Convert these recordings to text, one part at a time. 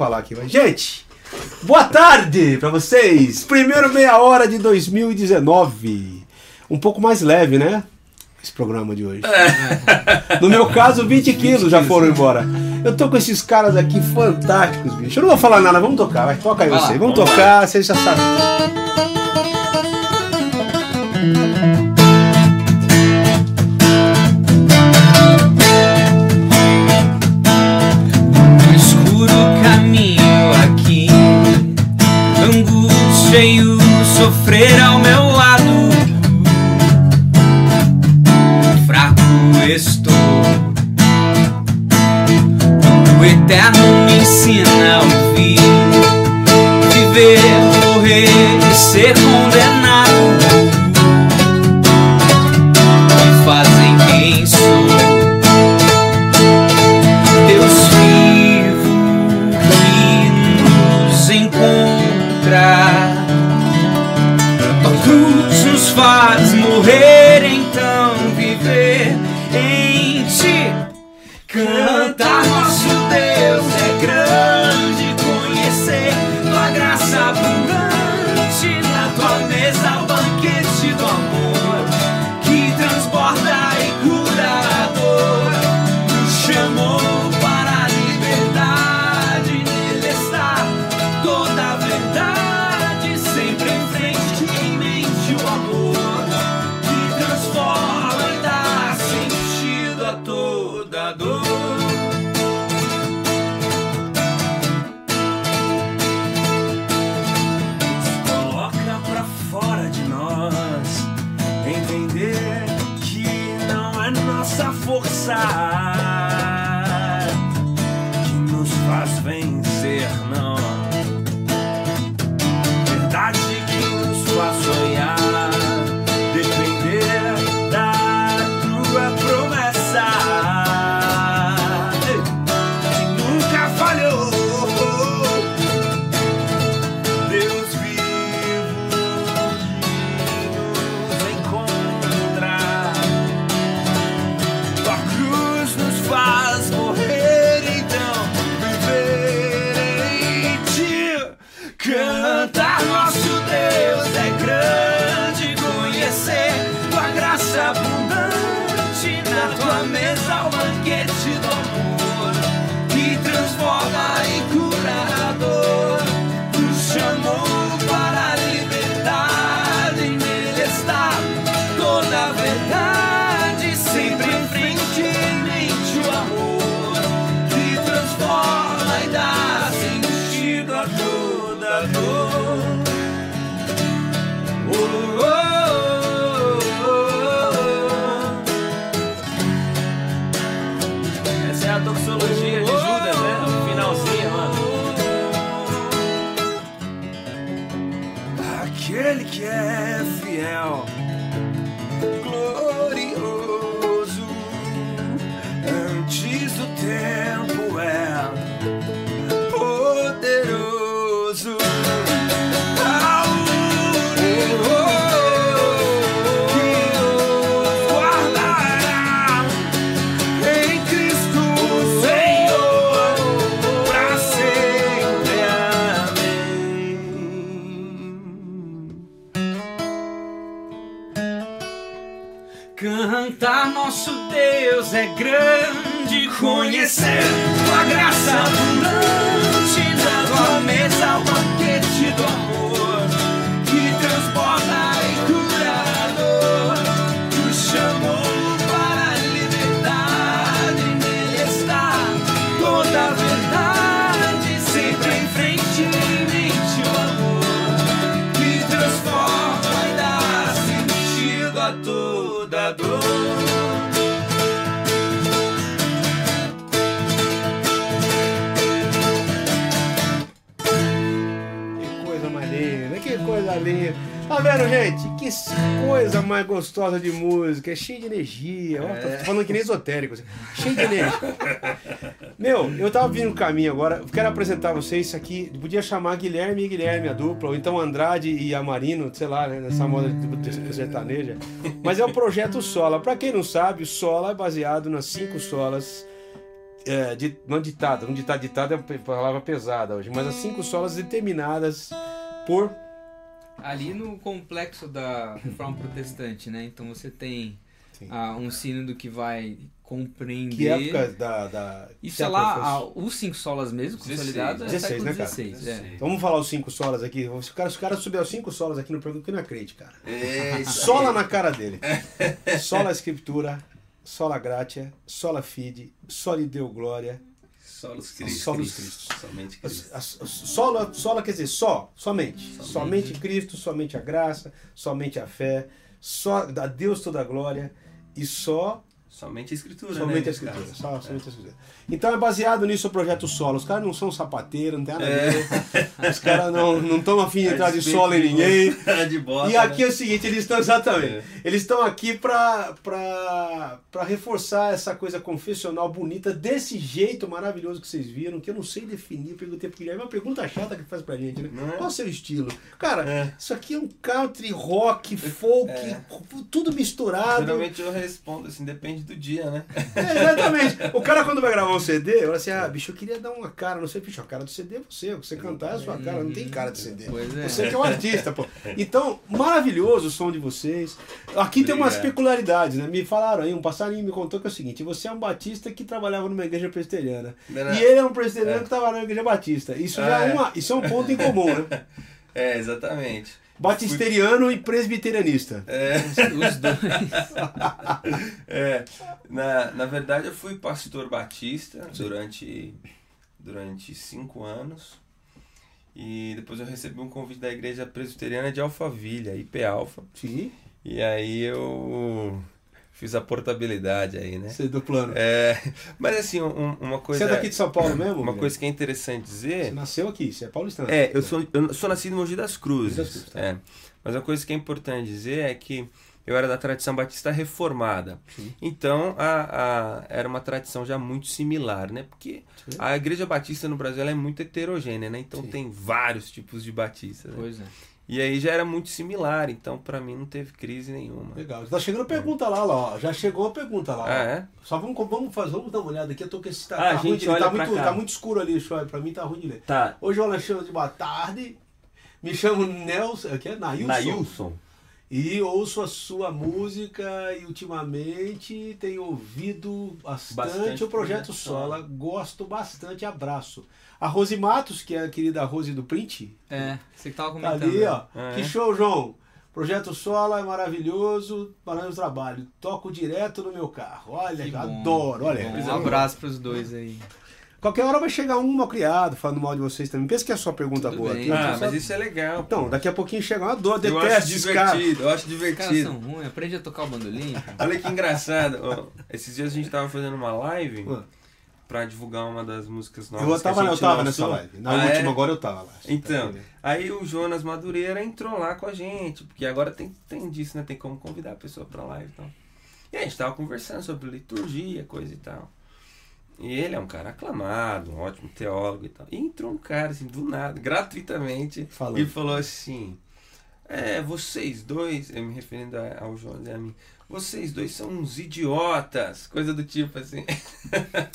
falar aqui. Mas, gente, boa tarde pra vocês. Primeiro meia hora de 2019. Um pouco mais leve, né? Esse programa de hoje. No meu caso, 20 quilos já foram embora. Eu tô com esses caras aqui fantásticos, bicho. Eu não vou falar nada, vamos tocar. Vai, toca aí você. Vamos vamos tocar, vocês já sabem. Sofrer gostosa de música. É cheio de energia. Ó, tô falando que nem esotérico. assim. Cheio de energia. Meu, eu tava vindo no caminho agora. Quero apresentar vocês isso aqui. Podia chamar Guilherme e Guilherme, a dupla. Ou então Andrade e Amarino, sei lá, né? Nessa moda de, de, de sertaneja. Mas é o projeto Sola. Pra quem não sabe, o Sola é baseado nas cinco solas É, di- não ditado, não ditado, ditado é uma palavra pesada hoje, mas as cinco solas determinadas por. Ali no complexo da reforma protestante, né? Então você tem ah, um sínodo que vai compreender. Que época da. da Isso é lá, ah, os cinco solas mesmo, 16, consolidado, é 16, século né, cara? XVI. é. Então vamos falar os cinco solas aqui. Se o cara, se o cara subir aos cinco solas aqui no programa, que não acredite, cara. É, Sola na cara dele. Sola Escritura, sola gratia, sola fide, soli deu glória. Solos Cristo. Solos. Somente Cristo. Sola, sola quer dizer só, somente. Somente Cristo, somente a graça, somente a fé, só a Deus toda a glória e só Somente a Escritura, né? Somente a nesse escritura. Só, somente a escritura. Então é baseado nisso o projeto solo. Os caras não são sapateiros, não tem nada a É. ver. Os caras não estão afim de A entrar de solo em ninguém. você, de bota, E aqui né? é o seguinte, eles estão exatamente. É. Eles estão aqui pra reforçar essa coisa confessional bonita desse jeito maravilhoso que vocês viram, que eu não sei definir, perguntei pro Guilherme, é uma pergunta chata que faz pra gente, né? Não é? Qual o seu estilo? Cara, É. isso aqui é um country, rock, folk, É. tudo misturado. Geralmente eu respondo assim, depende do dia, né? É, exatamente. O cara, quando vai gravar um CD, fala assim: ah, bicho, eu queria dar uma cara, não sei, bicho, a cara do CD é você, o que você cantar é a sua cara, não tem cara de CD. Pois é. Você que é um artista, pô. Então, maravilhoso o som de vocês. Aqui tem umas Obrigado. peculiaridades, né? Me falaram aí, um passarinho me contou que é o seguinte: você é um batista que trabalhava numa igreja presbiteriana. E ele é um presbiteriano que trabalhava na igreja batista. Isso já Ah, é, é. uma, isso é um ponto em comum, né? É, exatamente. Batisteriano e presbiterianista. É, Os dois. é, na, na verdade eu fui pastor batista durante, durante cinco anos. E depois eu recebi um convite da igreja presbiteriana de Alphaville, IP Alpha. Sim. E aí eu fiz a portabilidade aí, né? Você é do plano. É, mas assim, um- uma coisa. Você é daqui de São Paulo mesmo? Uma coisa que é interessante Você dizer. nasceu aqui, você é paulistano. É, eu sou, eu sou nascido em Mogi das Cruzes. Das Cruzes, tá. é. Mas uma coisa que é importante dizer é que eu era da tradição batista reformada. Sim. Então, a, a- era uma tradição já muito similar, né? Porque Sim. a igreja batista no Brasil é muito heterogênea, né? Então Sim. tem vários tipos de batistas. né? Pois é. E aí já era muito similar, então pra mim não teve crise nenhuma. Legal. Tá chegando pergunta lá, lá, ó. Já chegou a pergunta lá. Ah, é? Só vamos, vamos fazer, vamos dar uma olhada aqui. Eu tô com esse. Tá, Ah, tá ruim gente, de ler, olha tá muito, cá. tá muito escuro ali, Shoy. Pra mim tá ruim de ler. Tá. Hoje o Alexandre de boa tarde. Me chamo Nelson. Aqui é Nailson. Nailson. E ouço a sua música e ultimamente tenho ouvido bastante, Bastante o Projeto Sola. Gosto bastante. Abraço. A Rose Matos, que é a querida Rose do Print, É, você que tava Tá comentando. ali, ó. É. Que show, João. Projeto Sola é maravilhoso, maravilhoso trabalho. Toco direto no meu carro. Olha, Que bom, adoro. que Olha, bom. Um abraço pros dois aí. Qualquer hora vai chegar um mal criado falando mal de vocês também. Pensa que é só pergunta Tudo boa aqui. Ah, então, mas só- isso é legal. Então, pô. daqui a pouquinho chega uma dor, eu acho detesto esse cara. divertido, eu acho Os caras divertido. são ruins, aprende a tocar o bandolim. Olha que engraçado. ó, esses dias a gente tava fazendo uma live Ah. pra divulgar uma das músicas novas. Eu que a tava, eu tava nessa live. Na Ah, última, é? agora eu tava lá. Então, aí o Jonas Madureira entrou lá com a gente, porque agora tem, tem disso, né? Tem como convidar a pessoa pra live e tal. E a gente tava conversando sobre liturgia, coisa e tal. E ele é um cara aclamado, um ótimo teólogo e tal. E entrou um cara, assim, do nada, gratuitamente, Falando. e falou assim: É, vocês dois, eu me referindo ao Jonas e a mim, vocês dois são uns idiotas, coisa do tipo assim.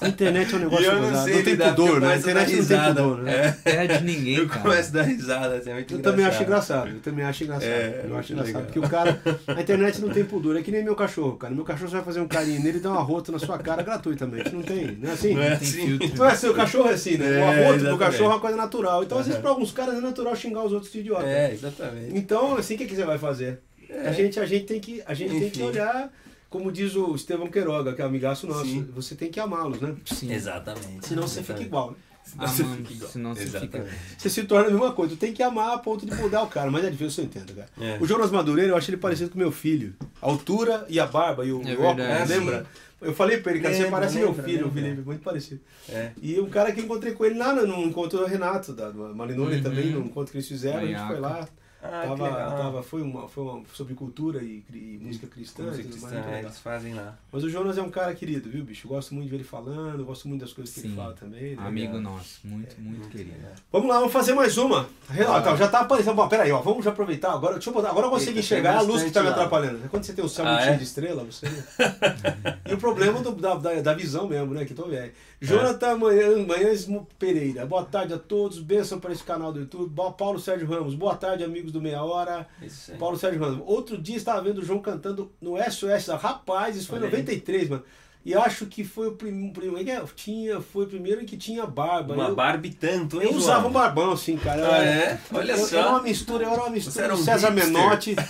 A internet é um negócio eu não sei não tem pudor, né? A internet não tem pudor, né? É. É de ninguém, Eu cara. começo a dar risada, assim, é muito Eu engraçado. também acho engraçado, eu também acho engraçado. É, eu acho muito engraçado. legal. Porque o cara. A internet não tem pudor, é que nem meu cachorro, cara. Meu cachorro você vai fazer um carinho nele e dá uma rota na sua cara gratuitamente. Não tem, não é assim? Não é Tem assim. Não é assim, o cachorro é assim, né? É, o arroto do exatamente. cachorro é uma coisa natural. Então, às vezes, pra alguns caras é natural xingar os outros de idiota. É, exatamente. Então, assim, o que, que você vai fazer? É. A, gente, a gente tem que, a gente tem que Enfim. olhar, como diz o Estevão Queiroga, que é amigaço nosso, Sim. você tem que amá-los, né? Sim. Exatamente. Senão você fica igual, né? Amando, senão você fica. Exatamente. Você se torna a mesma coisa. Tu tem que amar a ponto de mudar o cara, mas é difícil, eu entendo, cara. É. O Jonas Madureira, eu acho ele parecido com meu filho. A altura e a barba e o É o óculos, verdade. lembra? Eu falei pra ele, cara, você Lembra, parece lembra, meu filho, o lembra. Felipe, muito parecido. É. E um cara que eu encontrei com ele lá no encontro do Renato, da do Malinone Uhum. também, no encontro que eles fizeram, a gente Manhaca. foi lá. Ah, que tava, legal. tava, foi, uma, foi uma sobre cultura e, e música cristã. e Música tudo mais, cristã, é, legal. eles fazem lá. Mas o Jonas é um cara querido, viu, bicho? Eu gosto muito de ver ele falando, gosto muito das coisas que ele Sim. fala também. né? Amigo nosso, muito, muito querido. Vamos lá, vamos fazer mais uma. Ah, tá, já tá aparecendo. Bom, peraí, ó, vamos já aproveitar. Agora, deixa eu botar. Agora eu consigo Eita, enxergar a luz que tá me lá. atrapalhando. Quando você tem o céu Ah, muito é? cheio de estrela, você. e o problema do- da, da, da visão mesmo, né? Que tô velho. Jonathan Manhã, Manhães Pereira. Boa tarde a todos. Benção para esse canal do YouTube. Paulo Sérgio Ramos. Boa tarde, amigos do Meia Hora. Isso aí. Paulo Sérgio Ramos. Outro dia estava vendo o João cantando no SOS. Rapaz, isso foi em Olha aí. 93, mano. E acho que foi o prim- primeiro. Tinha, foi o primeiro em que tinha barba. Uma Eu- Barbie tanto, hein, eu João? usava um barbão, assim, cara. Eu Ah, é? Olha eu, só. Era uma mistura, eu era uma Você mistura era um César hipster. Menotti.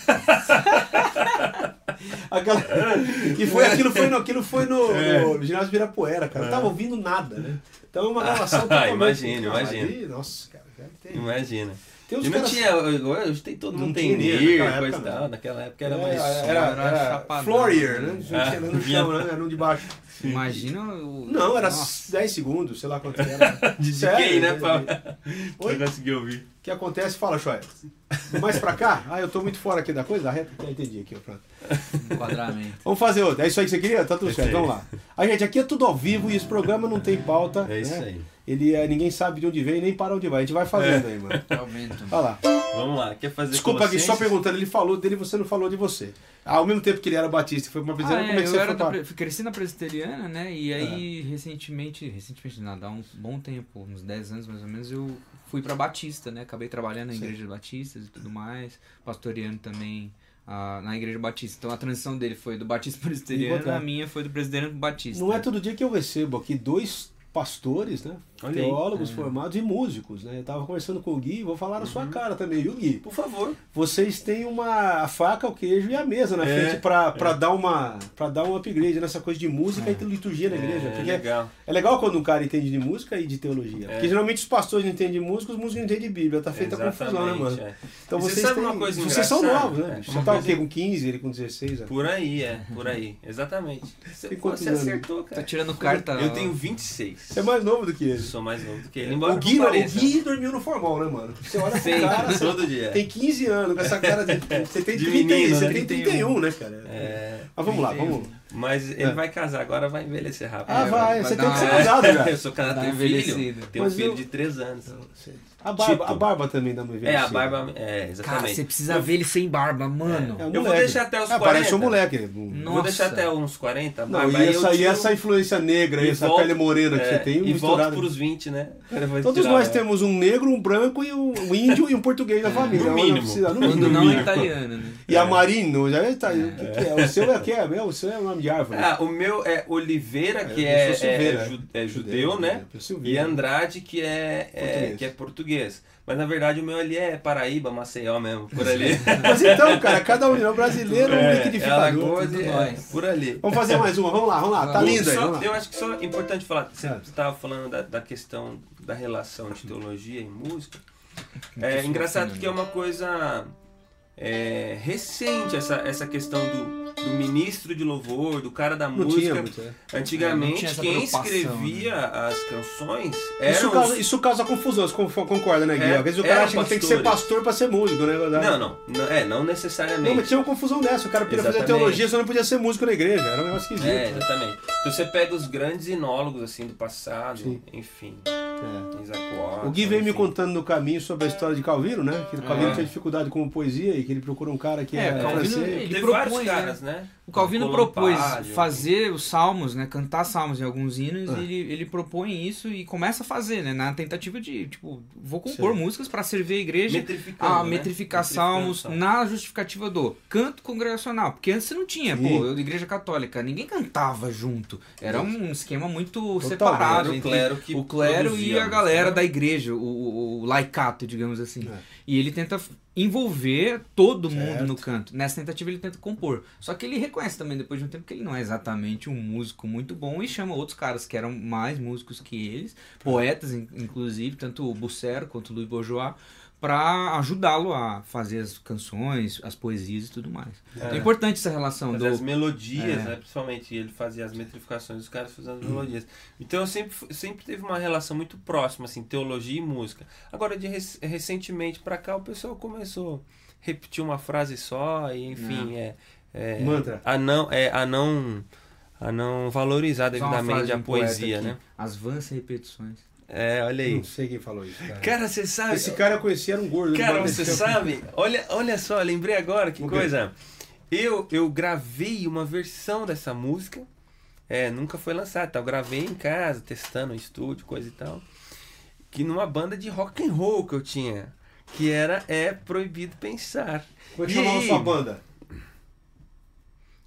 Aquela... E foi, aquilo foi no, aquilo foi no, É. no ginásio de Ibirapuera, cara. Eu tava ouvindo nada, né? Então é uma gravação totalmente... Imagina, Cara, imagina. Nossa, cara. deve ter- Imagina. Tem uns E não caras- tinha, hoje tem todo Não mundo tem coisa e época, tal. não. Naquela época era É, mais. era, era era, chapadão. Flourier, né? Ah, Tinha no chão, né? Era no de baixo. Imagina o. Não, era Nossa. 10 segundos, sei lá quanto era. De Sério, quem, né, de- Paulo? Oi? Não consegui ouvir. O que acontece? Fala, Choia. Mais pra cá? Ah, eu tô muito fora aqui da coisa, da reta. Já entendi aqui, ó, pronto. Enquadramento. Vamos fazer outra. É isso aí que você queria? Tá tudo É certo, vamos lá. A gente, aqui é tudo ao vivo e esse programa não tem pauta. É isso né? aí. Ele, é, ninguém sabe de onde vem nem para onde vai. A gente vai fazendo É. aí, mano. Aumento. Olha lá. Vamos lá, quer fazer Desculpa aqui, só perguntando. Ele falou dele você não falou de você. Ao mesmo tempo que ele era batista e foi pra uma Ah, prisão, é, como é que você foi pra... cresci na presbiteriana, né? E aí, recentemente, recentemente nada, há um bom tempo, uns 10 anos mais ou menos, eu fui pra Batista, né? Acabei trabalhando na Sim. igreja batistas e tudo mais, pastoreando também ah, na igreja batista. Então a transição dele foi do batista presbiteriano, a minha foi do presbiteriano batista. Não é todo dia que eu recebo aqui dois pastores, né? Olha aí. Teólogos É. formados e músicos, né? Eu tava conversando com o Gui, vou falar na Uhum. sua cara também, viu, Gui? Por favor. Vocês têm uma a faca, o queijo e a mesa na É, frente pra, pra dar uma para dar um upgrade nessa coisa de música e liturgia na igreja. É, porque legal. é legal quando um cara entende de música e de teologia. É. Porque geralmente os pastores não entendem de música, os músicos não entendem de Bíblia. Tá feita a confusão, né, mano? é. Então E você vocês sabe têm, uma coisa Vocês são novos, né? É, Você tá o quê? Com 15, ele com 16 anos. Por aí, é, por aí. Exatamente. Você, você acertou, Tá cara. tirando carta. Eu tenho 26. Você é mais novo do que ele. Sou mais novo do que ele, embora O Gui, não, o. Gui dormiu no formal, né, mano? Você olha Sempre, cara, você todo dia. tem 15 anos, com essa cara de. Você tem, De 30, menino, você né? tem 31, né, cara? É, Mas vamos lá, 31. vamos. Mas ele É. vai casar agora, vai envelhecer rápido. Ah, vai, vai você tem que ser casado já. Eu sou casado, Dá tenho filho. Tenho um filho eu- de 3 anos. A barba, Tipo. a barba também dá uma É, a barba. É, Cara, exatamente. você precisa ver ele sem barba, mano. É um Eu vou moleque. deixar até os Ah, 40. Parece um moleque. Eu Vou Nossa. deixar até uns 40. a Não, e aí essa, eu e tiro- essa influência negra, e essa volto- pele morena que é, você tem, E misturada. pros 20, né? Eu Todos tirar, nós né? temos um negro, um branco e um, um índio e um português na família. no mínimo. precisa- no mínimo. não é italiano, né? E a Marino, já é? O seu é o que é? Meu, o seu é o nome de árvore. Ah, o meu é Oliveira, que eu é, é, é judeu, né? Eu E. Andrade, que é, é- Português. Que é português. Mas na verdade o meu ali é Paraíba, Maceió mesmo, por ali. Mas então, cara, cada um é um brasileiro, um é liquidificador. Alagoas tudo é, por ali. Vamos fazer mais uma, vamos lá, vamos lá. Tá Vamos. linda aí. Vamos lá. eu acho que só é importante falar, você estava falando da, da questão da relação de teologia e música. É engraçado porque é uma coisa é, recente essa, essa questão do, do ministro de louvor, do cara da Não música. tinha muito, é. É, não Antigamente, quem né? escrevia as canções eram Isso os- causa, isso causa confusão, você con- concorda, né, Gui? É, Às vezes o cara acha que tem que ser pastor pra ser músico, né? verdade? Não, não, não, é, não necessariamente. Não, mas tinha uma confusão dessa. O cara podia fazer teologia, só não podia ser músico na igreja. Era um negócio esquisito. É, né? exatamente. Então você pega os grandes inólogos assim do passado, Sim. enfim, É. Isaac O Gui veio me contando no caminho sobre a história de Calvino, né? Que o Calvino É. tinha dificuldade com poesia e que ele procura um cara que É, é, Calvino, francês. ele Teve propõe, vários né? caras, né? O Calvino propôs fazer os salmos, né? Cantar salmos em alguns hinos, e ele, ele propõe isso e começa a fazer, né? Na tentativa de, tipo, vou compor Sim. músicas para servir a igreja a né? metrificar salmos na justificativa do canto congregacional. Porque antes você não tinha, Sim. pô, eu igreja católica, ninguém cantava junto. Era um esquema muito Total, separado era o clero o clero e produzia a a galera né? da igreja, o, o, o laicato, digamos assim. É. E ele tenta envolver todo mundo Certo. no canto. Nessa tentativa ele tenta compor. Só que ele reconhece também depois de um tempo que ele não é exatamente um músico muito bom e chama outros caras que eram mais músicos que eles, poetas in- inclusive, tanto o Bucero quanto o Louis Bourgeois, para ajudá-lo a fazer as canções, as poesias e tudo mais. É, importante essa relação Fazer as do melodias, É. né? Principalmente ele fazia as metrificações, os caras faziam as melodias. Então eu sempre, sempre teve uma relação muito próxima, assim, teologia e música. Agora, de rec- recentemente pra cá, o pessoal começou repetir uma frase só, e enfim, é, é Mantra. a não é a não a não valorizar devidamente de a um poesia, aqui. né? As vãs repetições. É, olha aí. Não sei quem falou isso, cara. Cara, você sabe? Esse cara eu conheci, era um gordo. Cara, você sabe? Olha, olha só, lembrei agora que O quê? coisa. Eu, eu gravei uma versão dessa música. É, nunca foi lançada. tá? Eu gravei em casa, testando no estúdio, coisa e tal. Que numa banda de rock and roll que eu tinha. Que era É Proibido Pensar. Como é que chamava sua banda?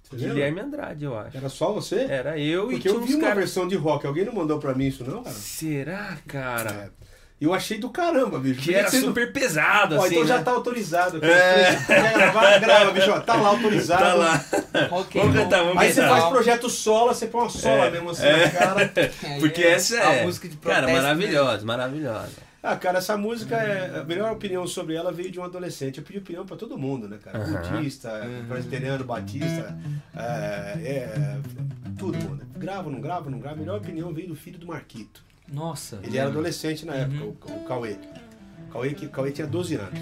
Você lembra? Guilherme Andrade, eu acho. Era só você? Era eu e Porque tinha eu vi uns uma caras. versão de rock. Alguém não mandou pra mim isso, não, cara? Será, cara? É. Eu achei do caramba, bicho. Que era Você não- super pesado, Ó, assim. então já né? tá autorizado. É. Quer gravar? Grava, bicho. ó, Tá lá autorizado. Tá lá. Ok, Vamos cantar, vamos Aí você cantar. faz projeto solo, você põe uma sola É. mesmo assim na cara. Porque essa é. A música de Cara, protesto, maravilhosa, maravilhosa. Ah, cara, essa música, é, a melhor opinião sobre ela veio de um adolescente. Eu pedi opinião pra todo mundo, né, cara? Aham. Budista, presbiteriano, batista, é, é, todo mundo. Grava, não grava, não grava. A melhor opinião veio do filho do Marquito. Nossa. Ele era adolescente na época, o, o Cauê. O Cauê, que, o Cauê tinha 12 anos.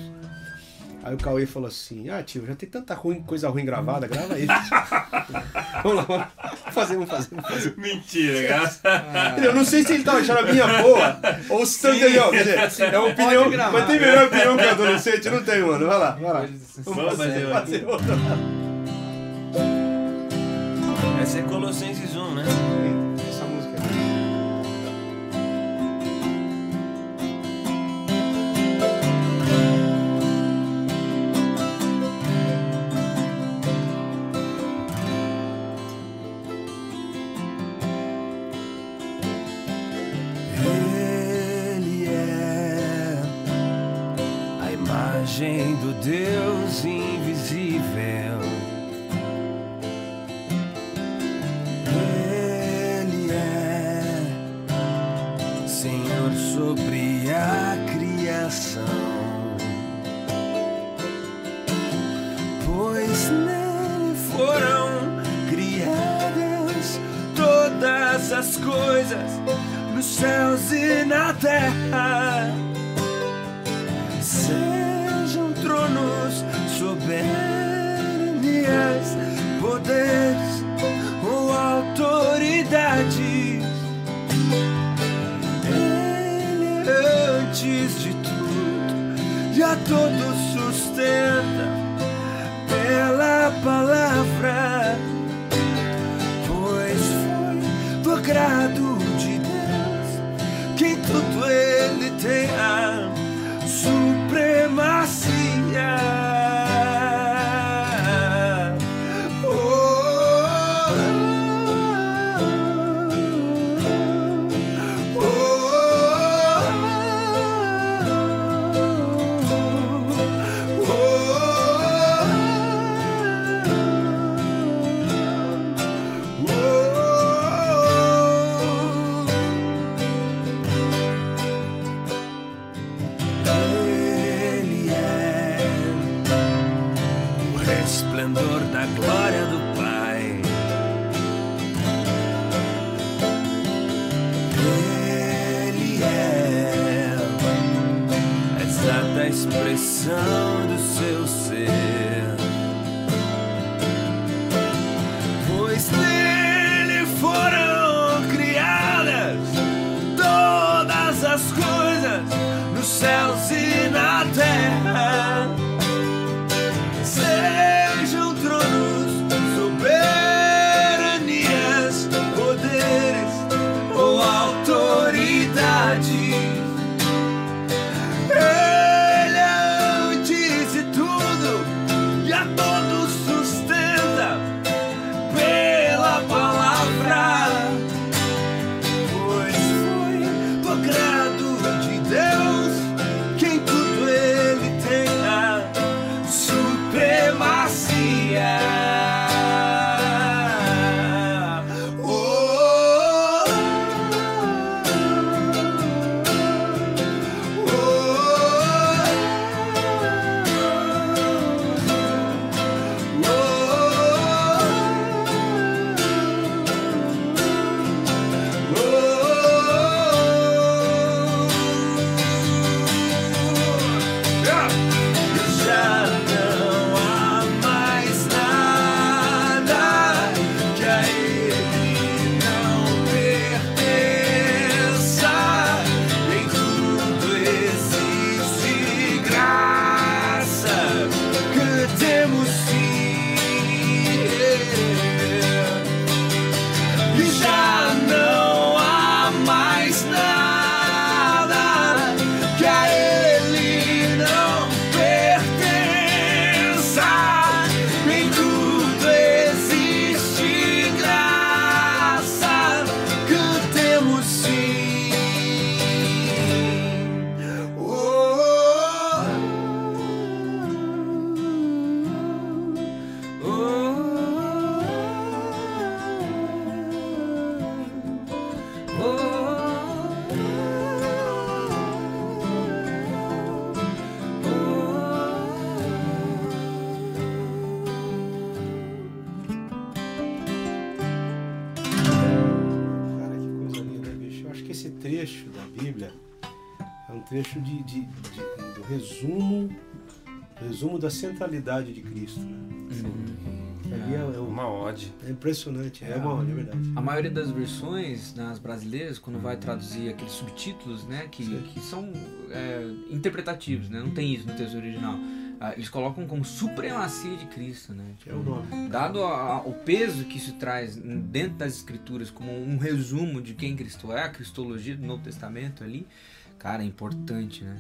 Aí o Cauê falou assim: Ah, tio, já tem tanta ruim, coisa ruim gravada, grava aí. vamos lá, vamos fazer, vamos fazer, vamos fazer. Mentira, cara. Eu não sei se ele tá achando a minha boa ou se tá entendendo. Quer dizer, é uma opinião. Mas tem melhor opinião que o adolescente? Não tem, mano. Vai lá, vai lá. Vamos fazer fazer outra. Essa é Colossenses 1, né? Criação. Pois nele foram criadas todas as coisas nos céus e na terra. Sejam tronos, soberanias, poderes todos sun. Trecho da Bíblia, é um trecho de, de- de- do resumo, resumo da centralidade de Cristo. Né? Ali é, é um- Uma ode. é impressionante, é uma é verdade. A maioria das versões nas brasileiras, quando vai traduzir aqueles subtítulos, né, que, que são é, interpretativos, né, não tem isso no texto original. Ah, eles colocam como supremacia de Cristo, né? É o nome. Dado a- a- o peso que isso traz dentro das escrituras como um resumo de quem Cristo é, a cristologia do Novo Testamento ali, cara, é importante, né?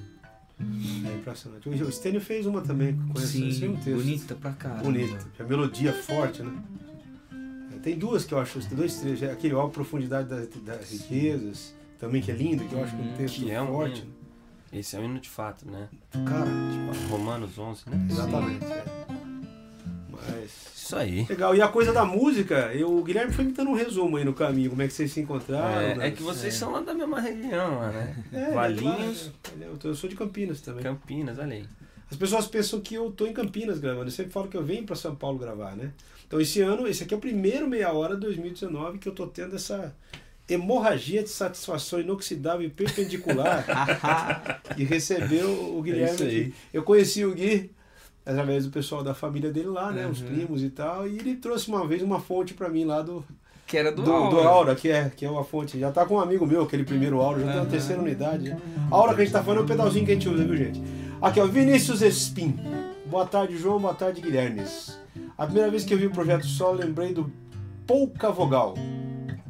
É impressionante. O Stênio fez uma também, com esse, esse mesmo texto. bonita pra caramba. Bonita. A melodia forte, né? É, Tem duas que eu acho, tem dois trechos. É Aquele ó, Profundidade das, das Riquezas, também que é lindo, que eu acho que é um texto Que é um forte. Esse é o hino de fato, né? Cara, Tipo, Romanos 11, né? exatamente. é. Mas. Isso aí. Legal. E a coisa da música, eu, o Guilherme foi me dando um resumo aí no caminho, como é que vocês se encontraram. É, né? é que vocês são lá da mesma região, né? É, Valinhos, é- ele é- eu sou de Campinas também. Campinas, olha aí. As pessoas pensam que eu tô em Campinas gravando. Eu sempre falo que eu venho para São Paulo gravar, né? Então esse ano, esse aqui é o primeiro meia hora de 2019 que eu tô tendo essa hemorragia de satisfação inoxidável e perpendicular e receber o, o Guilherme. É. Eu conheci o Gui através do pessoal da família dele lá, né? Os Uhum. primos e tal. E ele trouxe uma vez uma fonte para mim lá do, Que era do, do, Aura. do Aura, que é, que é uma fonte. Já tá com um amigo meu, aquele primeiro Aura, já tá na Aham. terceira unidade. Né? A Aura que a gente tá falando é o pedalzinho que a gente usa, viu, gente? Aqui, ó, Vinícius Espim. Boa tarde, João. Boa tarde, Guilhermes. A primeira vez que eu vi o projeto Solo, lembrei do Pouca Vogal,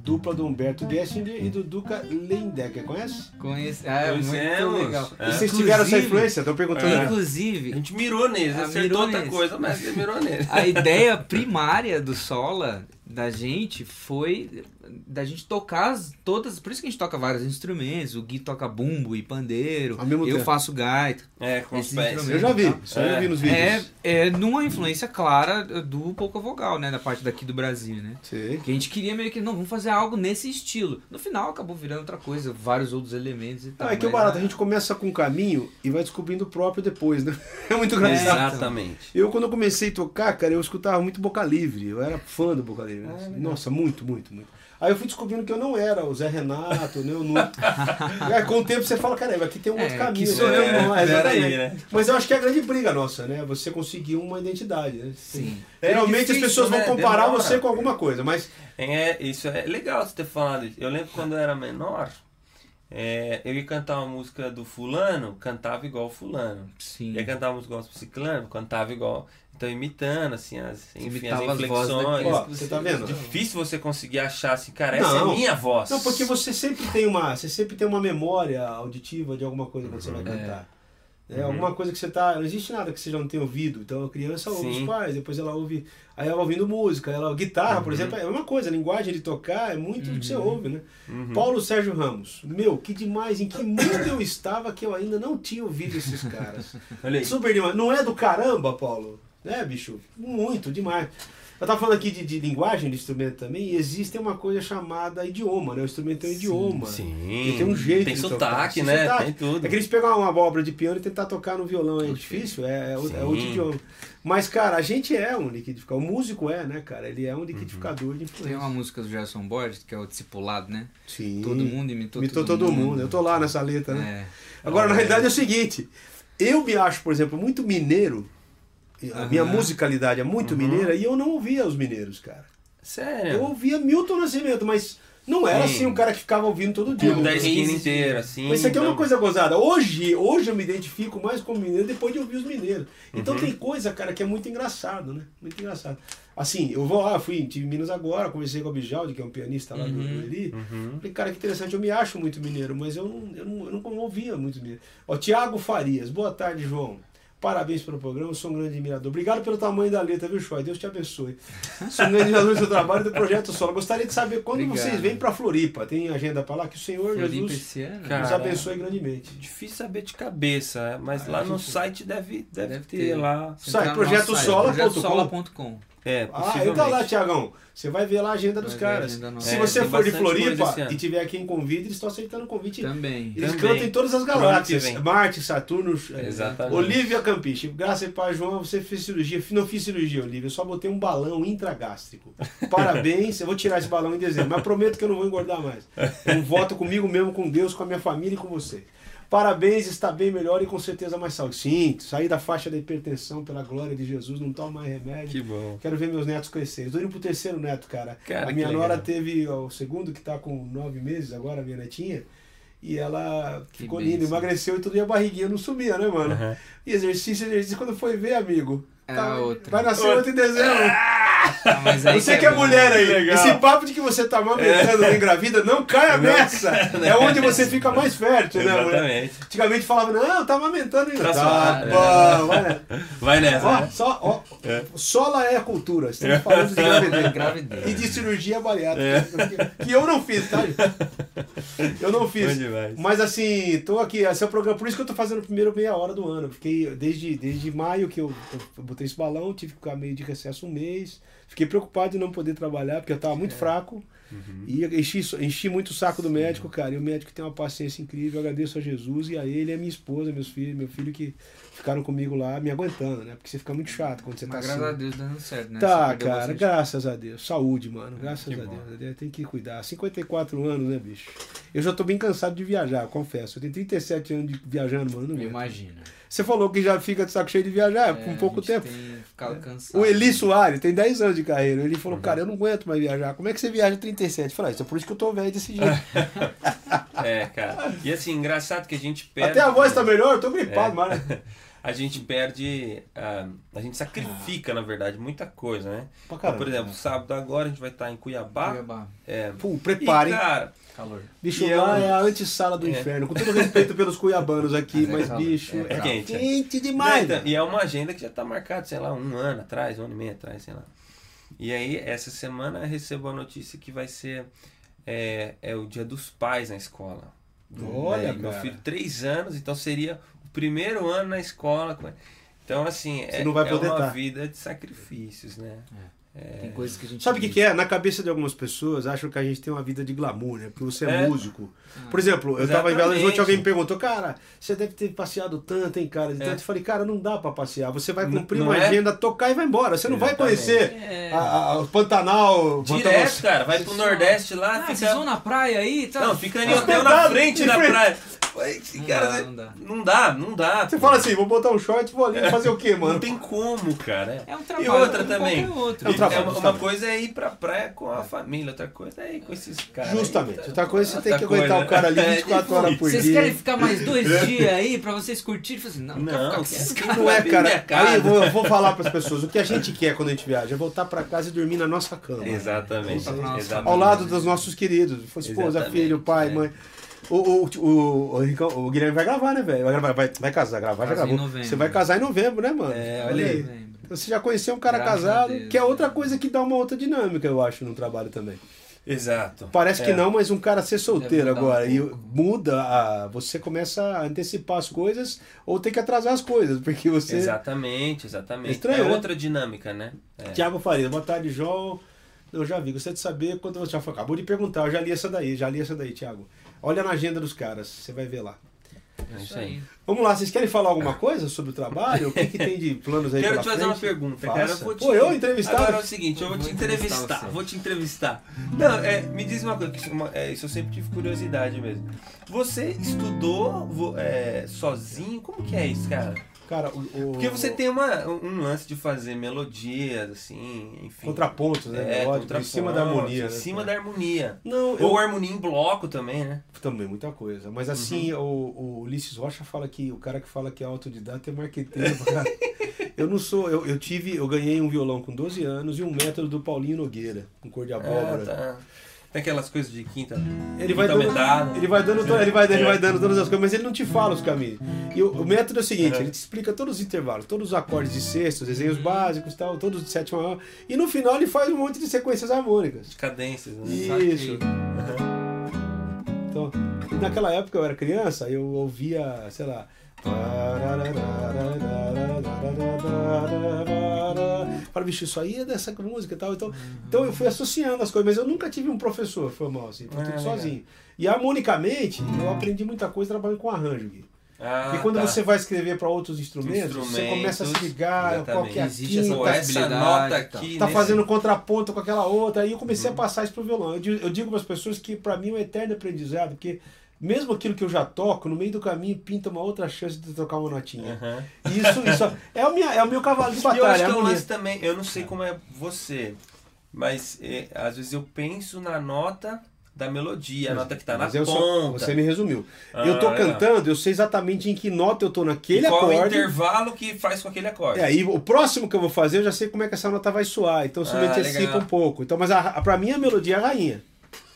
dupla do Humberto Gessinger e do Duca Lendecker. Conhece? Conhece... Ah, é muito legal. É. E vocês tiveram essa influência? Estão perguntando. A Inclusive, gente mirou neles, acertou mirou outra neles. coisa, mas você mirou neles. A ideia primária do Sola, da gente, foi da gente tocar as- todas. Por isso que a gente toca vários instrumentos. O Gui toca bumbo e pandeiro. Eu tempo. faço gaita. É, com os pés. instrumentos. Eu já vi, isso aí eu vi nos vídeos. É, é numa influência clara do Pouca Vogal, né? Da parte daqui do Brasil, né? Sei. Que a gente queria meio que, não, vamos fazer algo nesse estilo. No final acabou virando outra coisa, vários outros elementos e tal. Ah, é que o mas, barato, a ah, gente começa com um caminho e vai descobrindo o próprio depois, né? É muito engraçado. Exatamente. Eu, quando eu comecei a tocar, cara, eu escutava muito Boca Livre. Eu era fã do Boca Livre. né? Nossa, muito, muito, muito. Aí eu fui descobrindo que eu não era o Zé Renato, né? Eu não... Aí, com o tempo você fala, caramba, aqui tem um É, outro caminho. sou né? eu, É, não. exatamente. Peraí, né? Mas eu acho que é a grande briga nossa, né? Você conseguir uma identidade, né? Sim. Geralmente É difícil, as pessoas vão né? comparar Demora. você com alguma coisa, mas É, isso é legal você ter falado isso. Eu lembro quando eu era menor, é, eu ia cantar uma música do fulano, cantava igual o fulano. Sim. Ia cantar uma música igual do ciclano, cantava igual. Então imitando, assim, as, enfim, as as inflexões. ó, que você tá vendo? Difícil você conseguir achar assim, cara, essa Não. é minha voz. Não, porque você sempre tem uma, você sempre tem uma memória auditiva de alguma coisa quando você vai cantar. É, alguma coisa que você tá. Não existe nada que você já não tenha ouvido. Então a criança ouve Sim. os pais, depois ela ouve. Aí ela ouvindo música, ela guitarra, por exemplo, é a mesma coisa, a linguagem de tocar é muito do que você ouve, né? Paulo Sérgio Ramos, meu, que demais, em que mundo eu estava que eu ainda não tinha ouvido esses caras. Super demais. Não é do caramba, Paulo? Né, bicho? Muito, demais. Eu tava falando aqui de, de linguagem de instrumento também, e existe uma coisa chamada idioma, né? O instrumento tem um idioma. Sim. Ele tem um jeito Tem de sotaque, tocar. Tem né? sotaque. Tem tudo. É que eles pegam uma obra de piano e tentar tocar no violão é difícil, é, é, o- é outro Sim. idioma. Mas, cara, a gente é um liquidificador. O músico é, né, cara? Ele é um liquidificador de Tem influência. uma música do Gerson Borges, que é o Discipulado, né? Sim. Todo mundo imitou, Imitou todo, mundo. Eu tô lá nessa letra, né? É. Agora, na realidade é o seguinte: eu me acho, por exemplo, muito mineiro. A minha Aham. musicalidade é muito mineira e eu não ouvia os mineiros, cara. Sério. Eu ouvia Milton Nascimento, mas não era Sim. assim um cara que ficava ouvindo todo dia. Clube da Mas esquina inteira, assim. isso aqui é uma não. coisa gozada. Hoje, hoje eu me identifico mais como mineiro depois de ouvir os mineiros. Então Uhum. tem coisa, cara, que é muito engraçado, né? Muito engraçado. Assim, eu vou lá, fui, tive em Minas agora, conversei com o Bijaldi, que é um pianista lá do, do Eli. Uhum. Falei, cara, que interessante, eu me acho muito mineiro, mas eu não, eu não, eu não ouvia muito mineiro. Ó, Tiago Farias, boa tarde, João. Parabéns pelo programa, sou um grande admirador. Obrigado pelo tamanho da letra, viu, Choi? Deus te abençoe. Sou um grande admirador do seu trabalho do Projeto Solo. Gostaria de saber quando Obrigado. vocês vêm para Floripa. Tem agenda para lá? Que o Senhor Floripa Jesus. Cara, nos abençoe grandemente. Difícil saber de cabeça, mas Ah, lá no gente- site deve, deve, Deve ter, ter. lá. No nosso projetosola.com. projetosola.com. É, Ah, então lá, Tiagão. Você vai ver lá a agenda dos Vai caras. agenda. Se É, você for de Floripa e tiver aqui em convite, eles estão aceitando o convite. Também. Eles Também. cantam em todas as galáxias. Marte, Saturno, é, Exatamente. Olivia Campiche. Graças a Pai João, você fez cirurgia. Não fiz cirurgia, Olivia. Eu só botei um balão intragástrico. Parabéns. Eu vou tirar esse balão em dezembro. Mas prometo que eu não vou engordar mais. Eu voto comigo mesmo, com Deus, com a minha família e com você. Parabéns, está bem melhor e com certeza mais saúde. Sim, saí da faixa da hipertensão pela glória de Jesus, não tomo mais remédio. Que bom. Quero ver meus netos crescerem. Estou indo pro terceiro neto, cara. Cara, a minha nora legal. teve ó, o segundo, que tá com nove meses agora, a minha netinha. E ela Que ficou linda, emagreceu e tudo, e a barriguinha não subia, né, mano? Aham. E exercício, exercício, quando foi ver, amigo. Era tá- outra. Vai nascer outro em dezembro. Ah, mas aí Você que é bom. mulher aí, legal. esse papo de que você tá amamentando e engravida, não caia nessa. É onde você fica mais fértil, né, mulher? Antigamente falava, não, tá amamentando ainda. Tá Tá, vai nessa. Vai nessa. Ó, né? só, ó, É. sola é a cultura. Estamos falando de gravidez. Gravidez. E de cirurgia bariátrica. É. Que eu não fiz, tá? Eu não fiz. Mas assim, tô aqui, esse é o programa, por isso que eu tô fazendo o primeiro meia hora do ano. Fiquei desde, desde maio que eu, eu botei esse balão, tive que ficar meio de recesso um mês. Fiquei preocupado de não poder trabalhar, porque eu tava muito fraco. E eu enchi, enchi muito o saco do médico, cara. E o médico tem uma paciência incrível. Eu agradeço a Jesus e a ele e a minha esposa, meus filhos, meu filho que ficaram comigo lá me aguentando, né? Porque você fica muito chato quando você Mas tá graças assim. a Deus dando certo, né? Tá, cara, bastante. graças a Deus. Saúde, mano. Graças que a bom. Deus. Tem que cuidar. 54 anos, né, bicho? Eu já tô bem cansado de viajar, confesso. Eu tenho 37 anos de viajando, mano. Imagina. Você falou que já fica de saco cheio de viajar É, com pouco a gente tempo. Cansado. O Eli Soares tem 10 anos de carreira. Ele Uhum. falou, cara, eu não aguento mais viajar. Como é que você viaja 37? Eu falei, ah, isso é por isso que eu tô velho desse jeito. É, cara. E assim, engraçado que a gente perde. Até a voz tá melhor, eu tô gripado, É. mas. A gente perde. ah, a gente sacrifica, na verdade, muita coisa, né? Pra Então, por exemplo, sábado agora a gente vai estar em Cuiabá. Cuiabá, É. Pô, E, prepare, hein? cara, calor. Bicho, e lá eu- é a antessala do É. inferno. Com todo respeito pelos cuiabanos aqui, Mas é mas, calor, bicho, é é, quente, é. quente Não, demais. então, e é uma agenda que já tá marcada, sei lá, um ano atrás, um ano e meio atrás, sei lá. E aí, essa semana eu recebo a notícia que vai ser é, é o dia dos pais na escola. Olha, É, e Meu filho, três anos, então seria o primeiro ano na escola. Então, assim, é, não vai é poder uma tá. vida de sacrifícios, né? Tem coisas que a gente. Sabe o que, que é? Na cabeça de algumas pessoas, acham que a gente tem uma vida de glamour, né? Porque você é, É. músico. Por exemplo, eu tava em Belo. Horizonte alguém me perguntou, cara, você deve ter passeado tanto, hein, cara? de É. tanto. Eu falei, cara, não dá pra passear. Você vai cumprir não uma é? agenda, tocar e vai embora. Você não vai conhecer É. a, a- o Pantanal. Direto, cara, vai pro Vocês Nordeste lá, Ah, vocês fica. vão na praia aí? Tá? Não, fica em Mas hotel na frente da praia. Não cara, dá, não dá. não dá, não dá. Você pô. fala assim, vou botar um short e vou ali fazer o quê, mano? Não tem como, cara. É um trabalho. E outra também. outro. É um trabalho, É uma, uma coisa é ir pra praia com a família, outra coisa é ir com esses caras. aí. Justamente. Outra coisa, você tem que Outra aguentar coisa, o cara ali é 24 horas por Vocês dia. querem ficar mais dois dias aí pra vocês curtirem? Assim, não, não, Não, esses caras. Não é, Minha cara. casa. Aí eu vou, eu vou falar pras pessoas. O que a gente quer quando a gente viaja é voltar pra casa e dormir na nossa cama. Exatamente. Ao lado dos nossos queridos. Esposa, Exatamente, filho, pai, é. mãe. O, o, o, o, o Guilherme vai gravar, né, velho? Vai, gravar, vai, vai casar, gravar, já Casa gravou. novembro. Você vai casar em novembro, né, mano? É, olha aí. Você já conheceu um cara Graças casado, Deus, que é outra né? coisa que dá uma outra dinâmica, eu acho, no trabalho também. Exato. Parece que É. não, mas um cara ser solteiro mudar um agora e muda, a, você começa a antecipar as coisas ou tem que atrasar as coisas, porque você. Exatamente, exatamente. É estranho, é né? outra dinâmica, né? É. Tiago Faria, boa tarde, João. Eu já vi, gostaria de saber quando você já acabou de perguntar, eu já li essa daí, já li essa daí, Tiago. Olha na agenda dos caras, você vai ver lá. É isso aí. Vamos lá, vocês querem falar alguma coisa sobre o trabalho? O que, que tem de planos aí Quero pela te fazer uma frente? pergunta, cara. Eu vou te... Pô, eu entrevistado? Agora é o seguinte, eu vou, Vou te entrevistar entrevistar, você. vou te entrevistar. Não, é, me diz uma coisa, que isso, é uma- é, isso eu sempre tive curiosidade mesmo. Você estudou é, sozinho? Como que é isso, cara? Cara, o, o- Porque você tem uma, um lance de fazer melodias, assim, enfim. contrapontos, né? É, melódicos, contraponto, em cima da harmonia. Em né? cima da harmonia. Não, eu... Ou harmonia em bloco também, né? Também, muita coisa. Mas assim, Uhum. o, o Ulisses Rocha fala que o cara que fala que é autodidata é marqueteiro. eu não sou. Eu, eu tive. Eu ganhei um violão com 12 anos e um método do Paulinho Nogueira, com cor de abóbora. É, tá. Tem aquelas coisas de quinta. Ele vai, quinta dando, aumentada. ele vai dando, ele vai, ele É. vai dando todas as coisas, mas ele não te fala os caminhos. E o, o método é o seguinte, É. ele te explica todos os intervalos, todos os acordes de sexto, os desenhos básicos, tal, todos de sétima maior, e no final ele faz um monte de sequências harmônicas. De cadências, né? Isso. Então, e naquela época eu era criança, eu ouvia, sei lá, Falei, bicho, isso aí é dessa música e tal. Então, então eu fui associando as coisas, mas eu nunca tive um professor formal, assim, Ah, tudo legal. sozinho. E harmonicamente, eu aprendi muita coisa trabalhando com arranjo, Gui. Ah, e quando tá. você vai escrever para outros instrumentos, você Instrumentos, começa a se ligar, qual que é a Existe quinta, essa nota aqui. tá fazendo contraponto com aquela outra. Aí eu comecei Uhum. a passar isso pro violão. Eu digo para as pessoas que para mim é um eterno aprendizado, porque mesmo aquilo que eu já toco, no meio do caminho pinta uma outra chance de tocar uma notinha. E isso, isso é, o minha, é o meu cavalo de E eu acho batalha. que é é um harmonia. lance também, eu não sei como é você, mas é, às vezes eu penso na nota da melodia, a nota que tá na Mas eu só- ponta. você me resumiu. Ah, eu tô legal. cantando, eu sei exatamente em que nota eu tô naquele qual o acorde. intervalo que faz com aquele acorde. É, e o próximo que eu vou fazer, eu já sei como é que essa nota vai soar. Então isso me Ah, antecipa legal. um pouco. Então, mas a, a, pra mim a melodia é a rainha.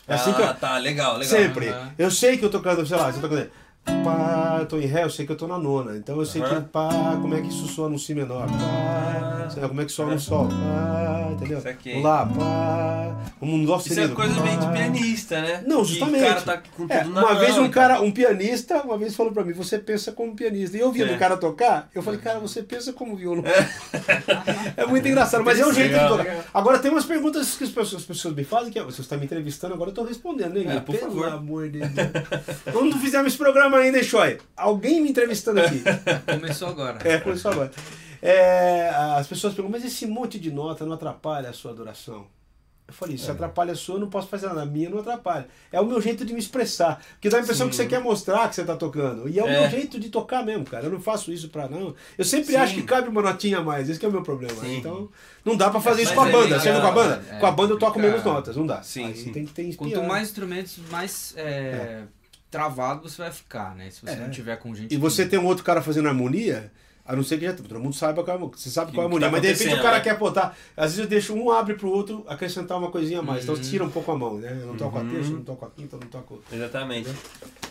É assim ah, que eu, tá, legal, legal. Sempre. Aham. Eu sei que eu tô cantando, sei lá, se eu tô cantando. Pá, eu tô em Ré, eu sei que eu tô na nona. Então eu sei Aham. que pá, como é que isso soa no Si menor. Pá, sei lá, como é que soa no Sol. Pá, entendeu? Saquei. Vamos lá, pá. Um Dó Isso é coisa meio de pá. pianista, né? Não, Que justamente. o cara tá com tudo É, na uma vez um cara, um pianista, uma vez falou pra mim, você pensa como pianista. E eu ouvindo É. o cara tocar, eu falei, cara, você pensa como violão. É muito engraçado, mas é um jeito de tocar. Agora tem umas perguntas que as pessoas, as pessoas me fazem, que é, você está me entrevistando, agora eu tô respondendo, né? É, por Pelo favor. amor de Deus. Quando fizemos esse programa ainda, hein, Choi? Alguém me entrevistando aqui. Começou agora. É, começou agora. É, as pessoas perguntam, mas esse monte de nota não atrapalha a sua adoração? Eu falei, É. se atrapalha a sua, eu não posso fazer nada. A minha não atrapalha. É o meu jeito de me expressar. Porque dá a impressão que você quer mostrar que você está tocando. E é o É. meu jeito de tocar mesmo, cara. Eu não faço isso pra não. Eu sempre Sim. acho que cabe uma notinha a mais. Esse que é o meu problema. Sim. Então, não dá pra fazer isso Mas com a é banda. não com a banda? é com a banda eu toco complicado. menos notas. Não dá. Sim, Aí sim. tem que ter Quanto mais instrumentos, mais é, travado você vai ficar, né? Se você É. não tiver com gente. E você que- tem um outro cara fazendo harmonia, a não ser que já todo mundo saiba qual é, a- você sabe qual é a harmonia, tá mas de repente o cara né? quer botar, às vezes eu deixo um abre pro outro acrescentar uma coisinha a mais, então Uhum. tira um pouco a mão, né? Eu não toco a Uhum. terça, eu não toco a quinta, não toco. Exatamente.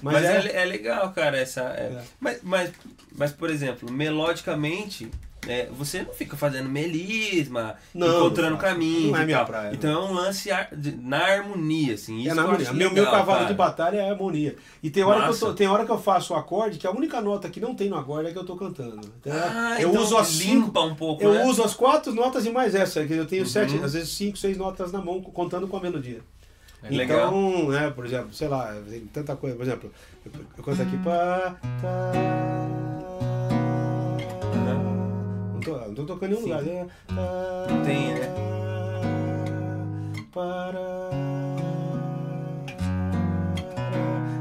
Mas, Mas, é, é, é legal, cara, essa. é- É. Mas, mas, mas, por exemplo, melodicamente, é, você não fica fazendo melisma, Não, encontrando caminho. Não é e minha praia, Então é um lance ar- de- na harmonia, assim. Isso é na harmonia. Meu, meu legal, cavalo cara. de batalha é a harmonia. E tem hora, que eu, tô, tem hora que eu faço o acorde, que a única nota que não tem no acorde é que eu tô cantando. Então, Ah, eu então uso as limpa um pouco, Eu né? uso as quatro notas e mais essa, que eu tenho sete, Uhum. às vezes cinco, seis notas na mão, contando com a melodia. É então, legal. né, por exemplo, sei lá, tem tanta coisa. Por exemplo, eu, eu canto aqui pá, pá. Não tô, não tô tocando em Sim. lugar. né? Pá, Tem, né? Para.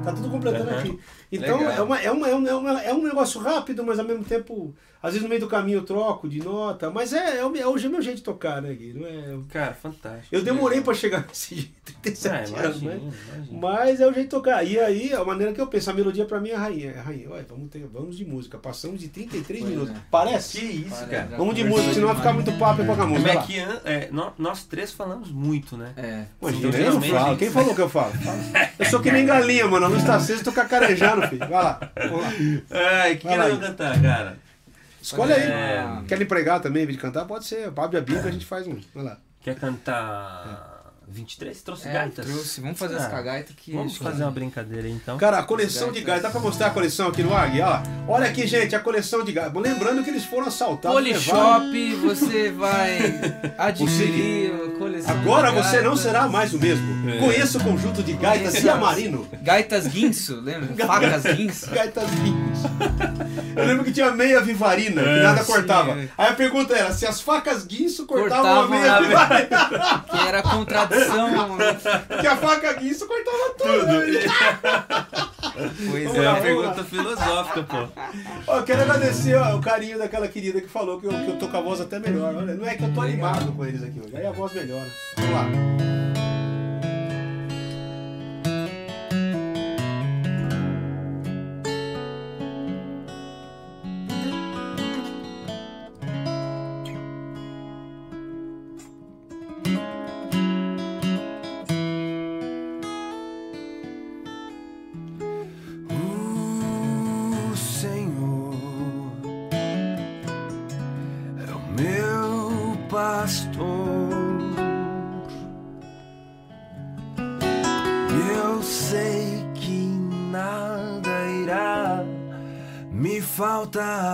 Tá tudo completando aqui. Então é, uma, é, uma, é, uma, é, é um negócio rápido, mas ao mesmo tempo, às vezes no meio do caminho eu troco de nota. Mas é, é, o, é hoje é o meu jeito de tocar, né, Gui? Não é, Cara, fantástico. eu demorei pra chegar nesse jeito, Ah, 37 anos, imagina, né? Mas é o jeito de tocar. E aí, a maneira que eu penso, a melodia pra mim é a rainha. É a rainha. Ué, vamos, ter, vamos de música. Passamos de 33 Pois minutos. é. Parece? Que isso, Para, cara. Vamos de música, senão vai ficar muito papo e pouca música. É que é, nó- nós três falamos muito, né? É. Então, eu não falo. Quem falou que eu falo? Eu sou que nem galinha, mano. A luz tá acesa, tô cacarejando, filho. Vai lá. Vamos lá. Ai, que Vai que nós vamos cantar, cara? Escolhe aí. É. Quer empregar também, em vez de cantar? Pode ser. Abre a Bíblia, a gente faz um. Vai lá. Quer cantar 23? Trouxe É, gaitas? trouxe. Vamos fazer Ah, as cagaitas que. Vamos fazer uma brincadeira aí, então. Cara, a coleção de gás. Dá pra mostrar a coleção aqui no AG? Olha, olha aqui, gente, a coleção de gás. Lembrando que eles foram assaltados. levaram- Polishop, você vai adquirir. Agora você não será mais o mesmo. É. Conheça o conjunto de gaitas Exato. Ciamarino. Gaitas Guinso, lembra? Facas Guinso. Gaitas Guinso. Eu lembro que tinha meia vivarina, que É, nada sim. cortava. Aí a pergunta era se as facas Guinso cortavam, Cortavam a meia a- vivarina. Que era a contradição. que a faca Guinso cortava tudo. né? Pois É uma pergunta filosófica, pô. Ó, eu quero agradecer ó, o carinho daquela querida que falou que eu, que eu tô com a voz até melhor. Olha, não é que eu tô animado com eles aqui hoje. Aí a voz melhora. Vamos lá. E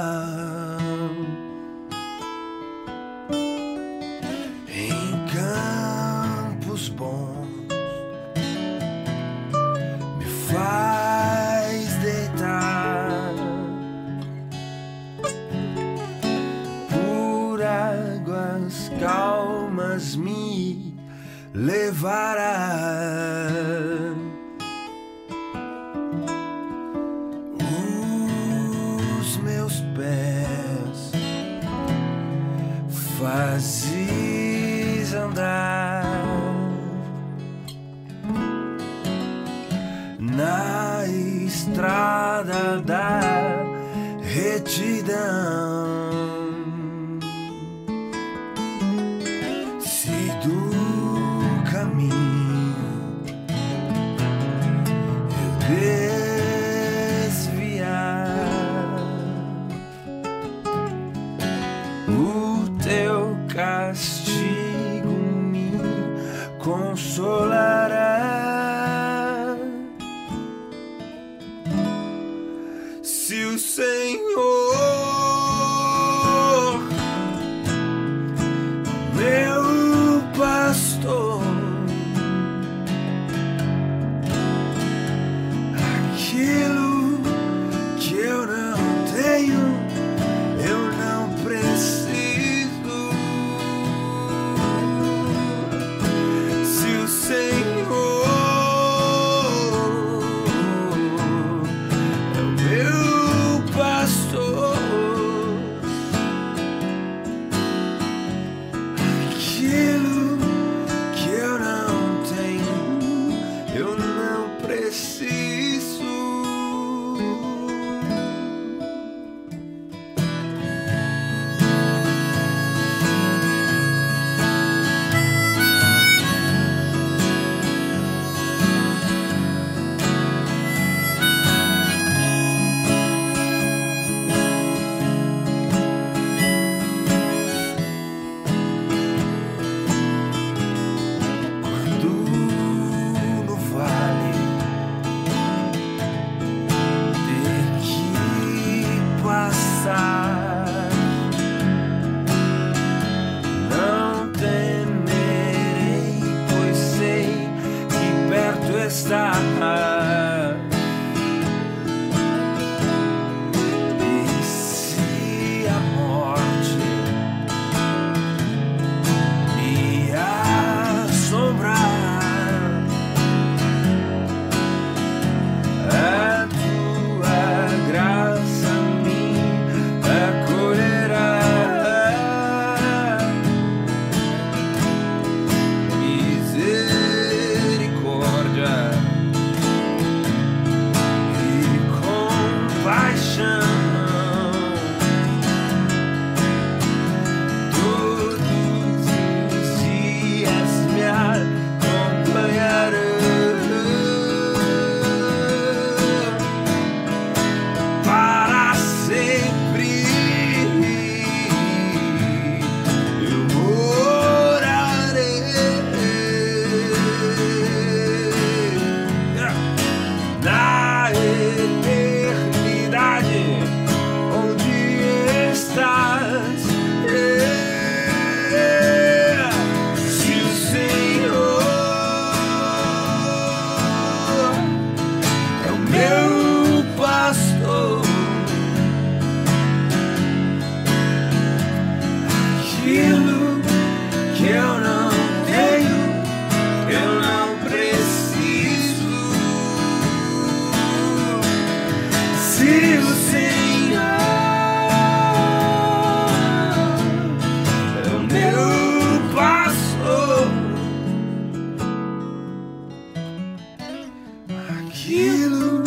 aquilo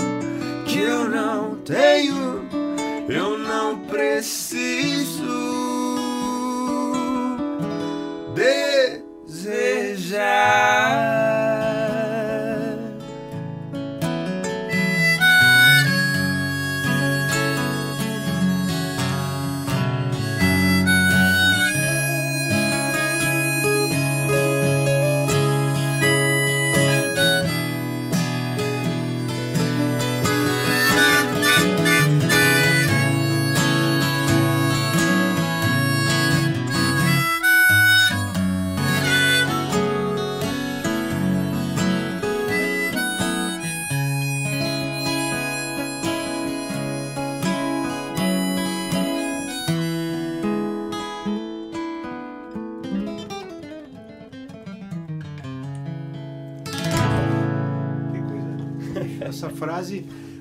que eu não tenho, eu não preciso.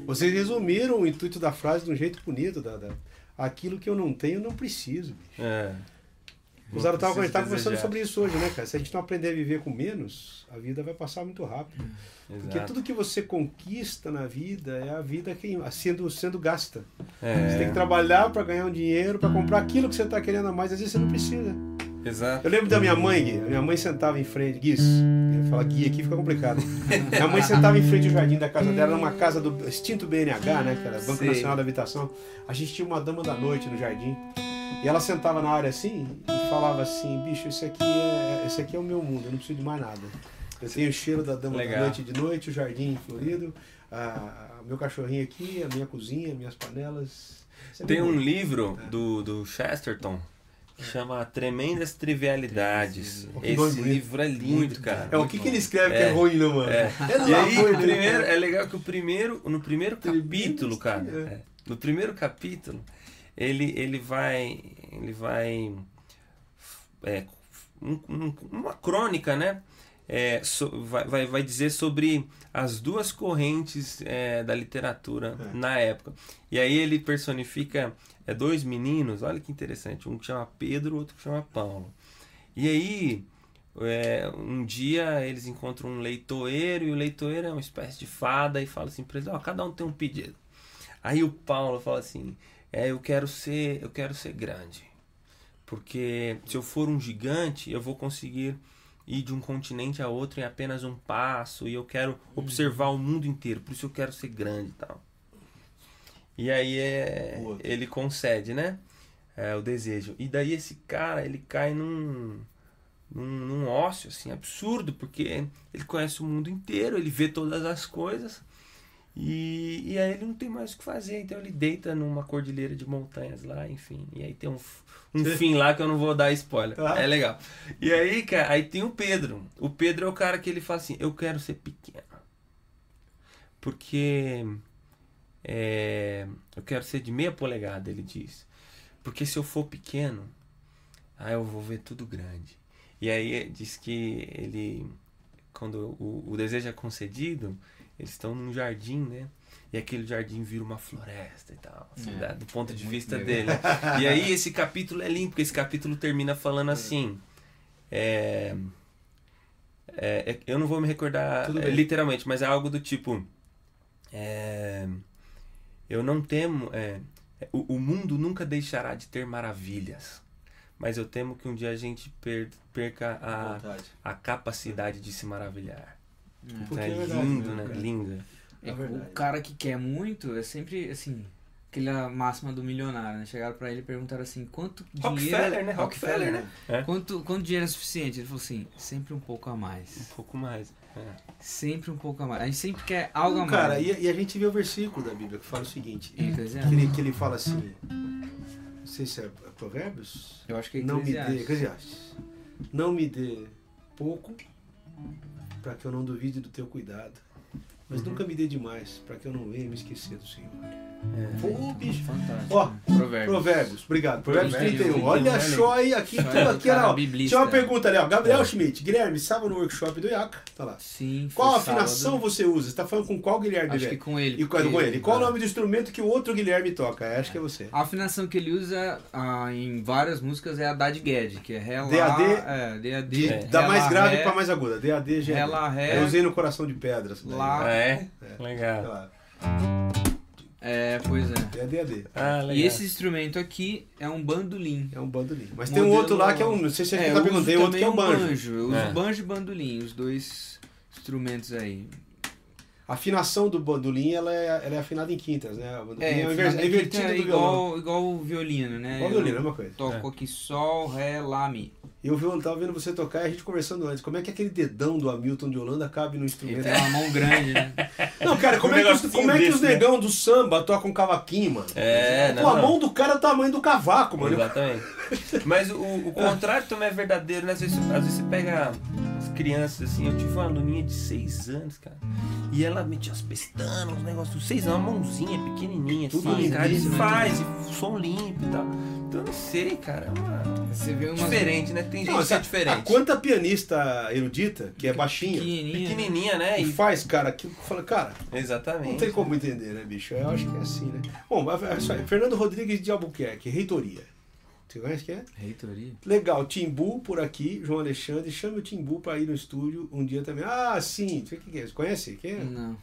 Vocês resumiram o intuito da frase de um jeito bonito, da, da- aquilo que eu não tenho, não preciso. bicho. É. O Zaro tava, preciso tava conversando sobre isso hoje, né, cara? Se a gente não aprender a viver com menos, a vida vai passar muito rápido. Porque Exato. tudo que você conquista na vida é a vida que, sendo, sendo gasta. É, Você tem que trabalhar para ganhar um dinheiro, para comprar aquilo que você está querendo a mais. Às vezes você não precisa. Exato. Eu lembro da minha mãe, Gui. Minha mãe sentava em frente. Guis, eu falar Gui aqui fica complicado. minha mãe sentava em frente ao jardim da casa dela, numa casa do extinto BNH, né? Que era Banco Sei. Nacional da Habitação. A gente tinha uma dama da noite no jardim. E ela sentava na área assim e falava assim: bicho, esse aqui é, esse aqui é o meu mundo, eu não preciso de mais nada. Eu tenho o cheiro da dama da Legal. noite de noite, o jardim florido, a- meu cachorrinho aqui, a minha cozinha, minhas panelas. É Tem um livro do, do Chesterton que chama Tremendas Trivialidades. Esse livro é lindo, Muito cara. É o que, que ele escreve que É. é ruim, não, mano? É. É E aí, o né? primeiro, é legal que o primeiro, no primeiro capítulo, cara, trivialidades. é, no primeiro capítulo, ele, ele vai, ele vai, é, um- um- uma crônica, né? É, so- vai, vai, vai dizer sobre as duas correntes é, da literatura É. na época. E aí ele personifica é, dois meninos, olha que interessante, um que chama Pedro, outro que chama Paulo. E aí, é, um dia eles encontram um leitoeiro e o leitoeiro é uma espécie de fada e fala assim para eles, ó, cada um tem um pedido. Aí o Paulo fala assim, é, eu quero ser, eu quero ser grande. Porque se eu for um gigante, eu vou conseguir ir de um continente a outro em apenas um passo e eu quero observar o mundo inteiro, por isso eu quero ser grande e tal. E aí é, ele concede, né? É, o desejo. E daí esse cara, ele cai num, num, num ócio, assim, absurdo, porque ele conhece o mundo inteiro, ele vê todas as coisas, e, e aí ele não tem mais o que fazer, então ele deita numa cordilheira de montanhas lá, enfim, e aí tem um, um fim lá que eu não vou dar spoiler, Ah. é legal. E aí, cara, aí tem o Pedro, o Pedro é o cara que ele fala assim, eu quero ser pequeno, porque é, eu quero ser de meia polegada, ele diz, porque se eu for pequeno, aí eu vou ver tudo grande. E aí diz que ele, quando o, o desejo é concedido, eles estão num jardim, né? E aquele jardim vira uma floresta e tal, assim, É, do ponto é de vista legal. dele. E aí esse capítulo é lindo, porque esse capítulo termina falando assim. é, é, é, eu não vou me recordar é, literalmente, mas é algo do tipo. é, eu não temo. é, o, o mundo nunca deixará de ter maravilhas. Mas eu temo que um dia a gente per- perca a, a capacidade de se maravilhar. Porque é, é verdade lindo, mesmo, né? cara. Lindo. É, É o cara que quer muito é sempre assim. Aquela máxima do milionário, né? Chegaram pra ele e perguntaram assim: quanto dinheiro. Rockefeller, né? Rockefeller, né? É. Quanto, quanto dinheiro é suficiente? Ele falou assim: sempre um pouco a Um mais. pouco mais. É. Sempre um pouco a mais. A gente sempre quer algo a mais. Cara, e, e a gente vê o versículo da Bíblia que fala o seguinte: que ele, que ele fala assim, não sei se é Provérbios? Eu acho que é Não me dê. Eclesiastes. Não me dê pouco, para que eu não duvide do teu cuidado. Mas nunca me dê demais, para que eu não venha me esquecer do Senhor. Pô, bicho. Fantástico. Ó? Provérbios. Provérbios, obrigado. Provérbios Provérbios 31. 31, Olha só aí, aqui, tudo é aqui era. ó. Tinha uma pergunta ali, ó. Gabriel Schmidt, Guilherme, estava no workshop do Iaca. Tá lá. Sim. Qual afinação sábado. você usa? Você tá falando com qual Guilherme? Acho velho? que com ele. E com ele. Qual o nome do instrumento que o outro Guilherme toca? É, Acho que é você. A afinação que ele usa ah, em várias músicas é a Dad Gad, que é Ré, Lá... DAD, é, DAD, De, da mais grave Ré, pra mais aguda. DAD, G. Ré, Lá, Ré. Eu usei no coração de pedras. Lá. É? É. Legal. É, pois é. É DAD. Ah, legal. E esse instrumento aqui é um bandolim. É um bandolim. Mas tem um Modelo- outro lá que é um. Não sei se a gente É, tá eu perguntando. uso Tem outro que é um também banjo. Eu uso É. banjo e bandolim, os dois instrumentos aí. A afinação do bandolim ela é, ela é afinada em quintas, né? O é, o é invertido quinta do violão. igual, igual o violino, né? Igual o violino, é a Eu mesma coisa. Toco aqui sol, ré, lá, mi. E eu vi- eu tava vendo você tocar e a gente conversando antes. Como é que aquele dedão do Hamilton de Holanda cabe no Ele instrumento? tem uma mão grande, né? Não, cara, como, Um é, que os, como é que os desse, né? negão do samba tocam cavaquinho, mano? É, Pô, não, a não. mão do cara é o tamanho do cavaco, mano. Exatamente. Mas o, o contrário também é verdadeiro, né? Às vezes, às vezes você pega crianças, assim. Eu tive uma aluninha de 6 anos, cara. E ela metia as pestanas, uns negócios. 6 anos, uma mãozinha pequenininha, Tudo assim, cara. E né? faz, e som limpo e tal. Então eu não sei, cara. É uma... Você vê umas Diferente, né? Tem gente Não, que é a diferente. quanta pianista erudita, que é baixinha, pequenininha. Pequenininha, né? e faz, cara, que fala, cara, Exatamente. não tem como entender, né, bicho? Eu acho que é assim, né? Bom, mas é só aí. Fernando Rodrigues de Albuquerque, reitoria. Você conhece quem é? Reitoria. Legal, Timbu por aqui, João Alexandre, chame o Timbu pra ir no estúdio um dia também. Ah, sim, o que que é? Você conhece? Quem é? Não.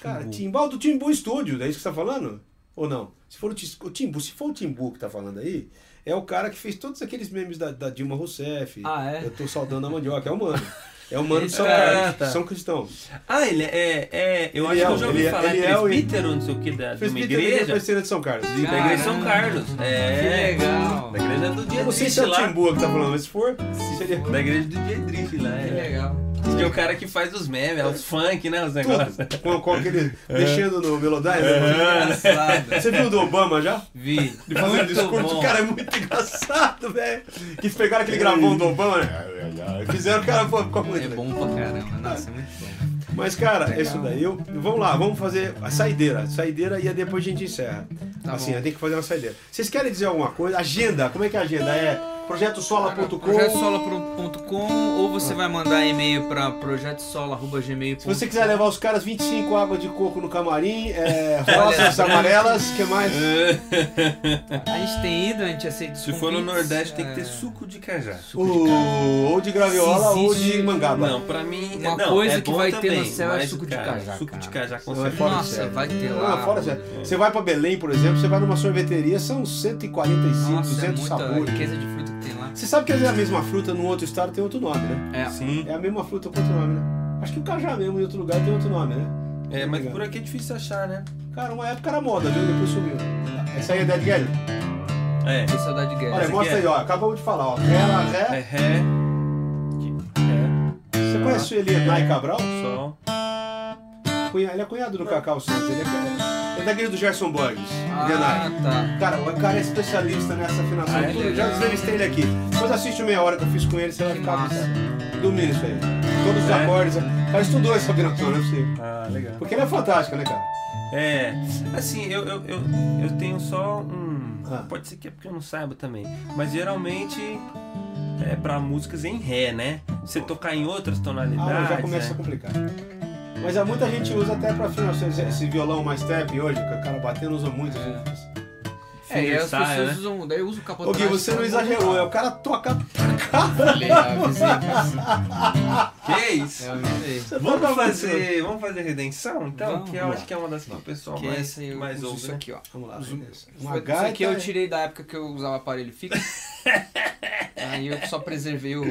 Cara, Timbal do Timbu Studio, é isso que você tá falando? Ou não? Se for o, o Timbu, se for o Timbu que tá falando aí, é o cara que fez todos aqueles memes da, da Dilma Rousseff. Ah, é? Eu tô saudando a mandioca, é o mano. É o mano de São Ah, Carlos, tá. São Cristão. Ah, ele é. é eu Ele acho é que eu já ouvi ele é- falar. ele É é o- presbítero, não sei o que, da, de uma da igreja. Presbiteriana de São Carlos. Da igreja de São. Carlos. É. Que legal. Da igreja do dia não sei se é o. Timbu que tá falando, mas se for, seria Da igreja do dia Triste lá. Que É. legal. Que é o cara que faz os memes, é os funk, né? Os negócios. tudo. Com, com aquele. mexendo no Melodyne. Engraçado. Você viu o do Obama já? Vi. Ele fazendo Muito discurso, bom. cara, é muito engraçado, velho. Que pegaram aquele gravão do Obama, né? Fizeram o cara pô, ficou muito É bom pra caramba. Nossa, é muito bom. Mas, cara, é Legal. isso daí. Eu, vamos lá, vamos fazer a saideira. Saideira e aí depois a gente encerra. Tá assim, bom. tem que fazer uma saideira. Vocês querem dizer alguma coisa? Agenda, como é que é a agenda? É projetosola.com. projetosola.com ou você vai mandar e-mail pra projetosola.gmail.com Se você quiser levar os caras 25 águas de coco no camarim, é, rosas amarelas, que mais? A gente tem ido, a gente aceita Se for no Nordeste, tem que é, ter suco de cajá. O, ou de graviola ou de mangaba. Não, pra mim. Uma não, coisa é que vai ter no também, céu é suco de cara, cajá, Suco de cajá com Não, é certeza. fora de Nossa, vai ter Não, lá. fora de série. Você vai pra Belém, por exemplo, você vai numa sorveteria, são 145, Nossa, é 200 muita sabores. riqueza de fruta. Você sabe que às vezes a mesma fruta num outro estado tem outro nome, né? É. Sim. É a mesma fruta com outro nome, né? Acho que o cajá mesmo em outro lugar tem outro nome, né? É, mas por aqui é difícil achar, né? Cara, uma época era moda, viu? Depois sumiu. Essa aí é Dead Guedes? É. Que saudade de guerra. Olha, mostra é- aí, ó. Acabamos de falar, ó. Ela, É ré. ré. É. Você conhece ele, Nai Cabral? Sol. Cunha- Ele é cunhado do Cacau Santos. Ele é, é daquele do Gerson Borges. Ah, tá. Cara, o cara é especialista nessa afinação. Ah, é Tudo, já entrevistei ele aqui. Depois assiste meia hora que eu fiz com ele, você vai ficar dormindo isso aí. Todos os É? acordes. O cara estudou essa afinação, não é possível. Ah, legal. Porque ele é fantástico, né, cara? É, assim, eu, eu, eu, eu tenho só um. Ah. Pode ser que é porque eu não saiba também. Mas geralmente é pra músicas em Ré, né? Você tocar em outras tonalidades. Ah, já começa a né? complicar. Mas há muita gente usa até pra afinação. Esse, esse violão mais tap hoje, que o cara batendo usa muito. assim. É, e as pessoas né? usam. Daí usa o Ô capotagem. Gui, você não exagerou, é o cara toca pra avisei. Que isso? É. Você Vamos fazer, vamos fazer redenção, então? Vamos que eu acho que é uma das que o pessoal Que mais, mais ouve. isso né? aqui, ó. Vamos lá. Isso gaita. aqui eu tirei da época que eu usava aparelho fixo. Aí eu só preservei o.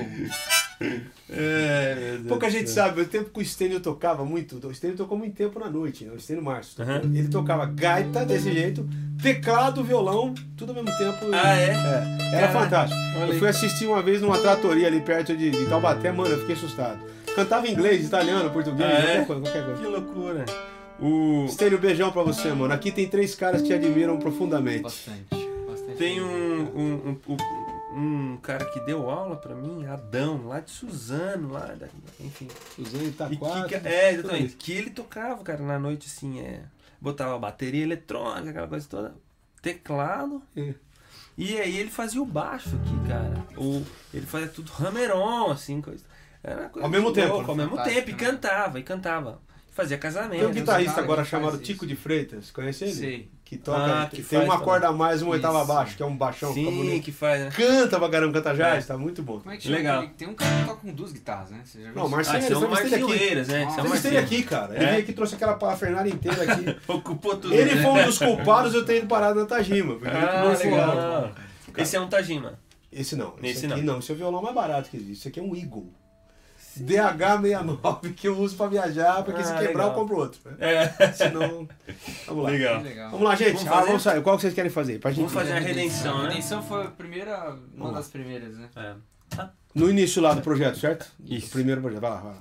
É, Pouca gente sabe, o tempo que o Stênio tocava muito, o Stênio tocou muito tempo na noite, né? o Stênio Márcio. tocou. Aham. Ele tocava gaita desse jeito, teclado, violão, tudo ao mesmo tempo. Ah, é? Era Caraca, fantástico. olha Eu fui assistir uma vez numa tratoria ali perto de, de Taubaté, mano, eu fiquei assustado. Cantava inglês, italiano, português, Ah, é? qualquer coisa, qualquer coisa. Que loucura. O... Stênio, beijão pra você, mano. Aqui tem três caras que te admiram profundamente. Bastante. Tem um, um, um, um, um cara que deu aula pra mim, Adão, lá de Suzano, lá da, enfim. Suzane E Itaquá. que, é, exatamente. Que ele tocava, cara, na noite assim, é. Botava bateria eletrônica, aquela coisa toda. Teclado. É. E aí ele fazia o baixo aqui, cara. O, ele fazia tudo hammeron, assim, coisa. Era coisa Ao mesmo tempo, né? Ao mesmo Fantástico, tempo, e né? cantava, e cantava. Fazia casamento. Tem um guitarrista cara agora chamado isso. Tico de Freitas, conhece ele? Sei. Que toca, Ah, que tem faz uma também. corda a mais, uma oitava abaixo, que é um baixão, Sim, bonito. que faz, né? Canta pra caramba, canta jazz, tá muito bom. Como é que chama? Legal. Tem um cara que toca com duas guitarras, né? Você já viu Não? Marcelo, Ah, esse é o você Marcinho aqui. Eiras, né? Esse é o Você ele aqui, cara. Ele É? veio aqui, trouxe aquela parafernália inteira aqui. Ocupou tudo. Ele né? foi um dos culpados de eu ter ido parado na Tajima. porque ele Ah, legal. Esse é um Tajima. Esse não. Esse, Esse aqui não. não. Esse é o violão mais barato que existe. Esse aqui é um Eagle. DH69 que eu uso pra viajar, porque se Ah, quebrar legal. eu compro outro. né? É. Senão. Vamos lá. Legal. Vamos lá, gente. Vamos Ah, fazer? vamos sair. Qual que vocês querem fazer? Pra gente Vamos fazer a redenção, A né? redenção foi a primeira, uma Vamos lá. das primeiras, né? É. No início lá do projeto, certo? Isso. O primeiro projeto. Vai lá, vai lá.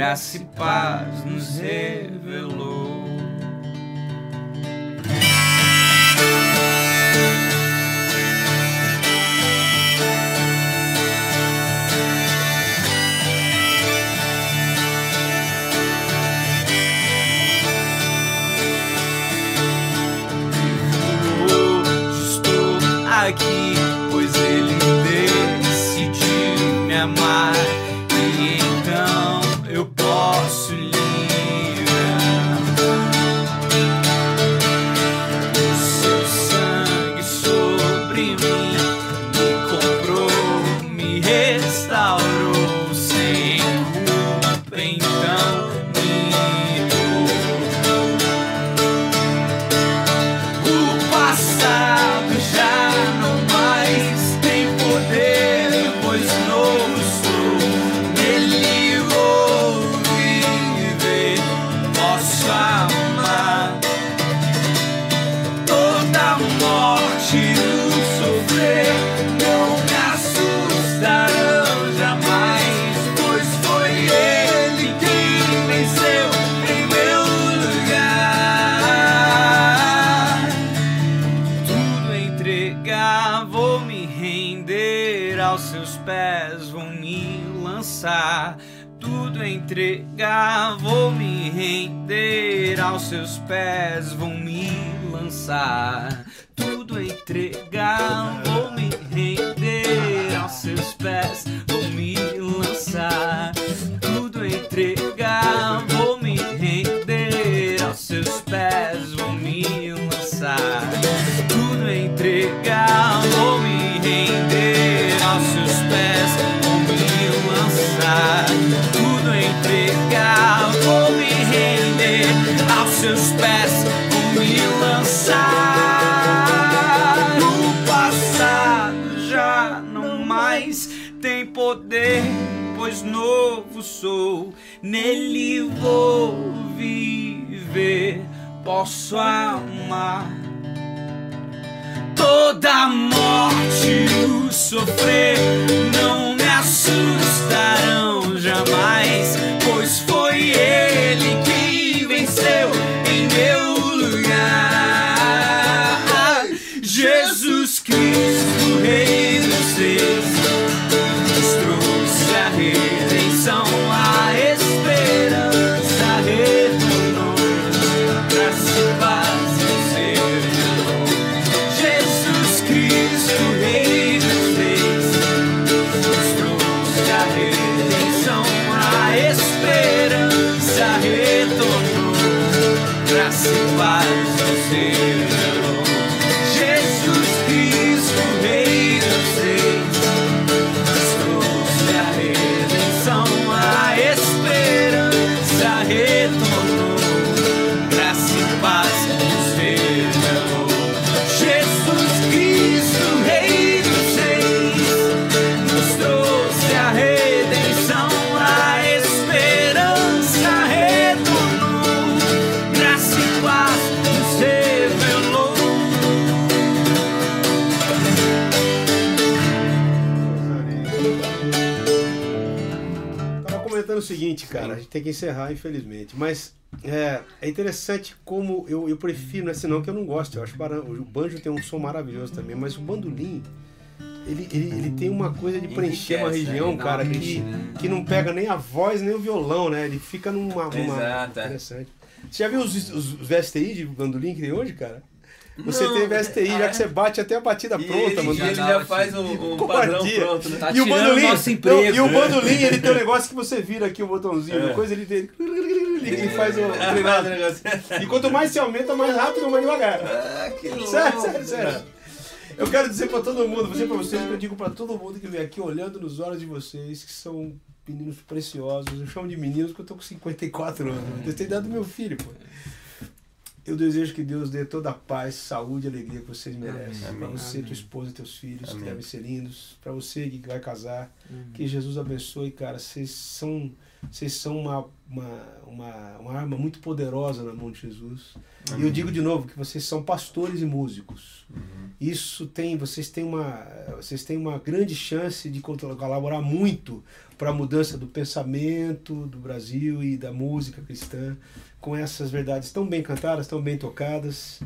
graça e paz nos revelou. vou me render aos seus pés, vou me lançar, tudo entregar, vou me render aos seus pés, vou me lançar, tudo entregar, vou me render aos seus pés, vou me lançar, tudo entregar. render aos seus pés, vou me lançar, tudo entregar, vou me render aos seus pés, vou me lançar. O passado já não mais tem poder, pois novo sou, nele vou viver, posso amar. Toda morte o sofrer não me assustarão jamais. gente tem que encerrar, infelizmente. Mas é, é interessante como eu, eu prefiro, não é senão que eu não gosto. Eu acho o banjo tem um som maravilhoso também, mas o bandolim. Ele, ele, ele tem uma coisa de preencher uma região, cara, que, que não pega nem a voz nem o violão, né? Ele fica numa. numa Exato. Interessante. Você já viu os, os, os VSTI de bandolim que tem hoje, cara? Você Não, tem VSTI, ah, já é? que você bate até a batida E pronta, ele, mano. e ele Já faz Covardia. padrão pronto, né? Tá E o bandolim, nosso emprego. e o bandolim, ele tem um negócio que você vira aqui o botãozinho, É. depois ele tem. Ele faz o Ah, treinado. negócio. E quanto mais você aumenta, mais rápido ou mais devagar. Ah, que louco. Sério, sério, sério. Eu quero dizer pra todo mundo, vou dizer pra vocês, eu digo pra todo mundo que vem aqui olhando nos olhos de vocês, que são meninos preciosos. Eu chamo de meninos porque eu tô com 54 anos. Eu tenho idade do meu filho, pô. Eu desejo que Deus dê toda a paz, saúde e alegria que vocês merecem. Pra você, Amém. tua esposa, teus filhos, que Amém. devem ser lindos. Pra você que vai casar, Uhum. que Jesus abençoe, cara. Vocês são, vocês são uma, uma, uma, uma arma muito poderosa na mão de Jesus. E eu digo de novo que vocês são pastores e músicos. Isso tem, vocês têm uma, vocês têm uma grande chance de colaborar muito para a mudança do pensamento do Brasil e da música cristã, com essas verdades tão bem cantadas, tão bem tocadas.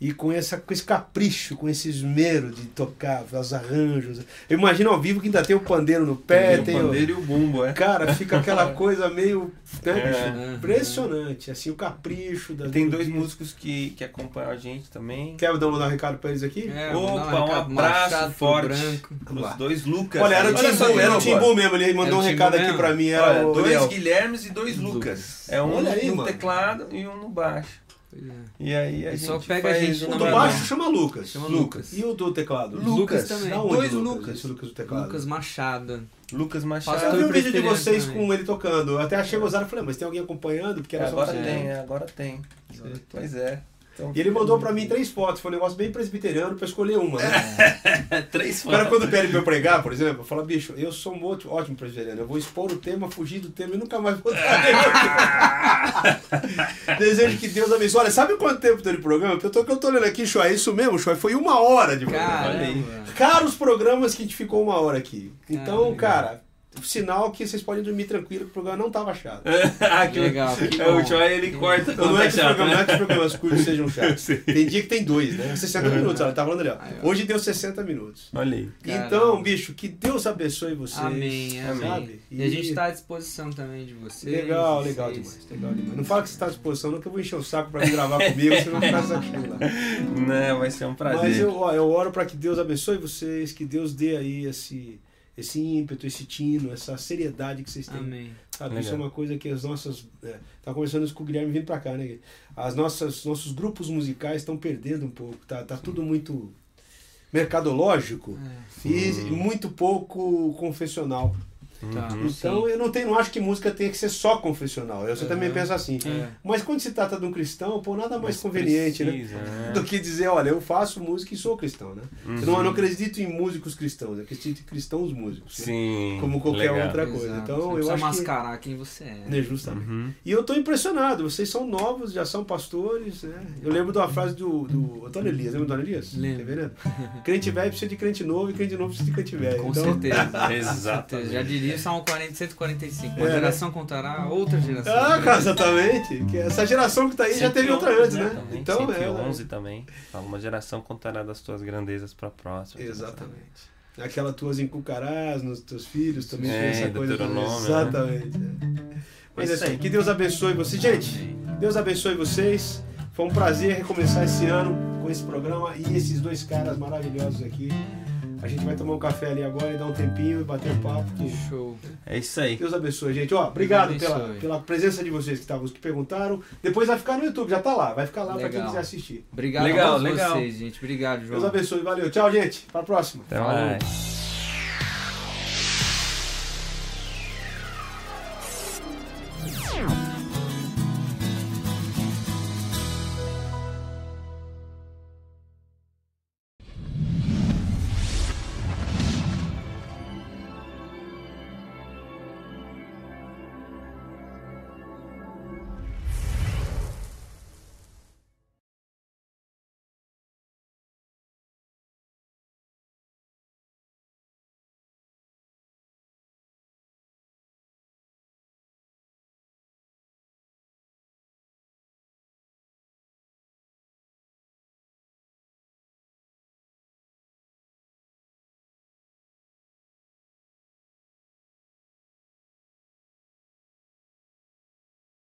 E com, essa, com esse capricho, com esse esmero de tocar os arranjos. Eu imagino ao vivo que ainda tem o pandeiro no pé, Tem tem, o o, pandeiro e o bumbo, é. Cara, fica aquela coisa meio. Né, É. bicho? Uhum. Impressionante. Assim, o capricho da. Tem dois músicos que, que acompanham a gente também. Quer dar um recado pra eles aqui? É, Opa, um recado abraço Machado forte. Os dois Lucas. Olha, era o Olha só Timbu, era o Timbu mesmo. Ele mandou um o recado Timbu aqui mesmo? pra mim. Era Olha, o dois. Guilhermes e dois Lucas. Lucas. É um Olha aí, no mano. teclado e um no baixo. Pois é. E aí a E gente só pega a faz gente O do Não, baixo não. chama Lucas. Chama Lucas. E o do teclado? Lucas também. Da onde, Dois Lucas. Lucas. Esse Lucas do teclado. Lucas Machado. Lucas Machado. Eu Pastor vi um vídeo de vocês também. com ele tocando. Eu até achei gozado. Falei, mas tem alguém acompanhando? Porque É, era só agora você. tem, é, agora tem. Pois é. Então, E ele mandou pra mim três fotos. Foi um negócio bem presbiteriano pra escolher uma. Né? três O cara, quando pede pra eu pregar, por exemplo, fala, bicho, eu sou um ótimo, ótimo presbiteriano. Eu vou expor o tema, fugir do tema e nunca mais voltar. Desejo que Deus abençoe. Olha, sabe quanto tempo tem de programa? Eu tô, eu tô olhando aqui, Shoy, é isso mesmo, Shoy? Foi uma hora de programa. Caramba. Caros programas que a gente ficou uma hora aqui. Então, Ah, cara, sinal que vocês podem dormir tranquilo, que o programa não tava chato. ah, que Legal, que É, o. Joy ele corta quando não, é tá que os chato, programas, não é né? que os programas curtos sejam chatos. Tem dia que tem dois, né? 60 minutos, ela tá falando ali, ó. Hoje deu 60 minutos. Olha aí. Caramba. Então, bicho, que Deus abençoe vocês. Amém, amém. Sabe? E a gente tá à disposição também de vocês. Legal, vocês. legal demais, legal demais. Não fala que você está à disposição, não, que eu vou encher o saco pra vir gravar comigo, você vai ficar saco cheio lá. Não, vai ser um prazer. Mas eu, ó, eu oro para que Deus abençoe vocês, que Deus dê aí esse, esse ímpeto, esse tino, essa seriedade que vocês têm. Amém. Sabe? Isso é uma coisa que as nossas. É, tá conversando isso com o Guilherme vindo pra cá, né? As nossas nossos grupos musicais estão perdendo um pouco. Tá, tá tudo muito mercadológico É, e muito pouco confessional. Tá. Uhum. Então eu não tenho, não acho que música tenha que ser só confessional. Eu você também penso assim. É. Mas quando se trata de um cristão, pô, nada mais Mas conveniente, precisa, né? né? Do que dizer, olha, eu faço música e sou cristão, né? Eu Uhum. não, eu não acredito em músicos cristãos, eu acredito em cristãos músicos. né? Sim. Como qualquer legal. outra coisa. Exato. Então Você eu acho mascarar quem você é. que. Né, justamente. Uhum. E eu tô impressionado, vocês são novos, já são pastores, né? Eu lembro de uma frase do, do Antônio Elias, lembra do Antônio Elias? Lembro. Tá? Crente velho precisa de crente novo e crente novo precisa de crente velho. Com então, certeza. Certeza. Já diria Salmo 40, 145. Uma É, né? geração contará outra geração. Ah, cara, exatamente. Que essa geração que tá aí já teve outra antes, né? Também, Então, é. 111 também. Fala, uma geração contará das tuas grandezas pra próxima. Exatamente. Aquela tuas encucarás nos teus filhos também É, essa coisa. Deuteronômio, né? Exatamente. é. Mas é Isso assim, aí. que Deus abençoe vocês. Gente, Deus abençoe vocês. Foi um prazer recomeçar esse ano com esse programa e esses dois caras maravilhosos aqui. A gente vai tomar um café ali agora e dar um tempinho e bater um papo. Que Show. É isso aí. Deus abençoe, gente. Ó, obrigado Deus pela, pela presença de vocês que estavam, que perguntaram. Depois vai ficar no YouTube, já tá lá. Vai ficar lá para quem quiser assistir. Obrigado Legal, a legal. vocês, gente. Obrigado, João. Deus abençoe. Valeu. Tchau, gente. Para a próxima. Até Falou. mais.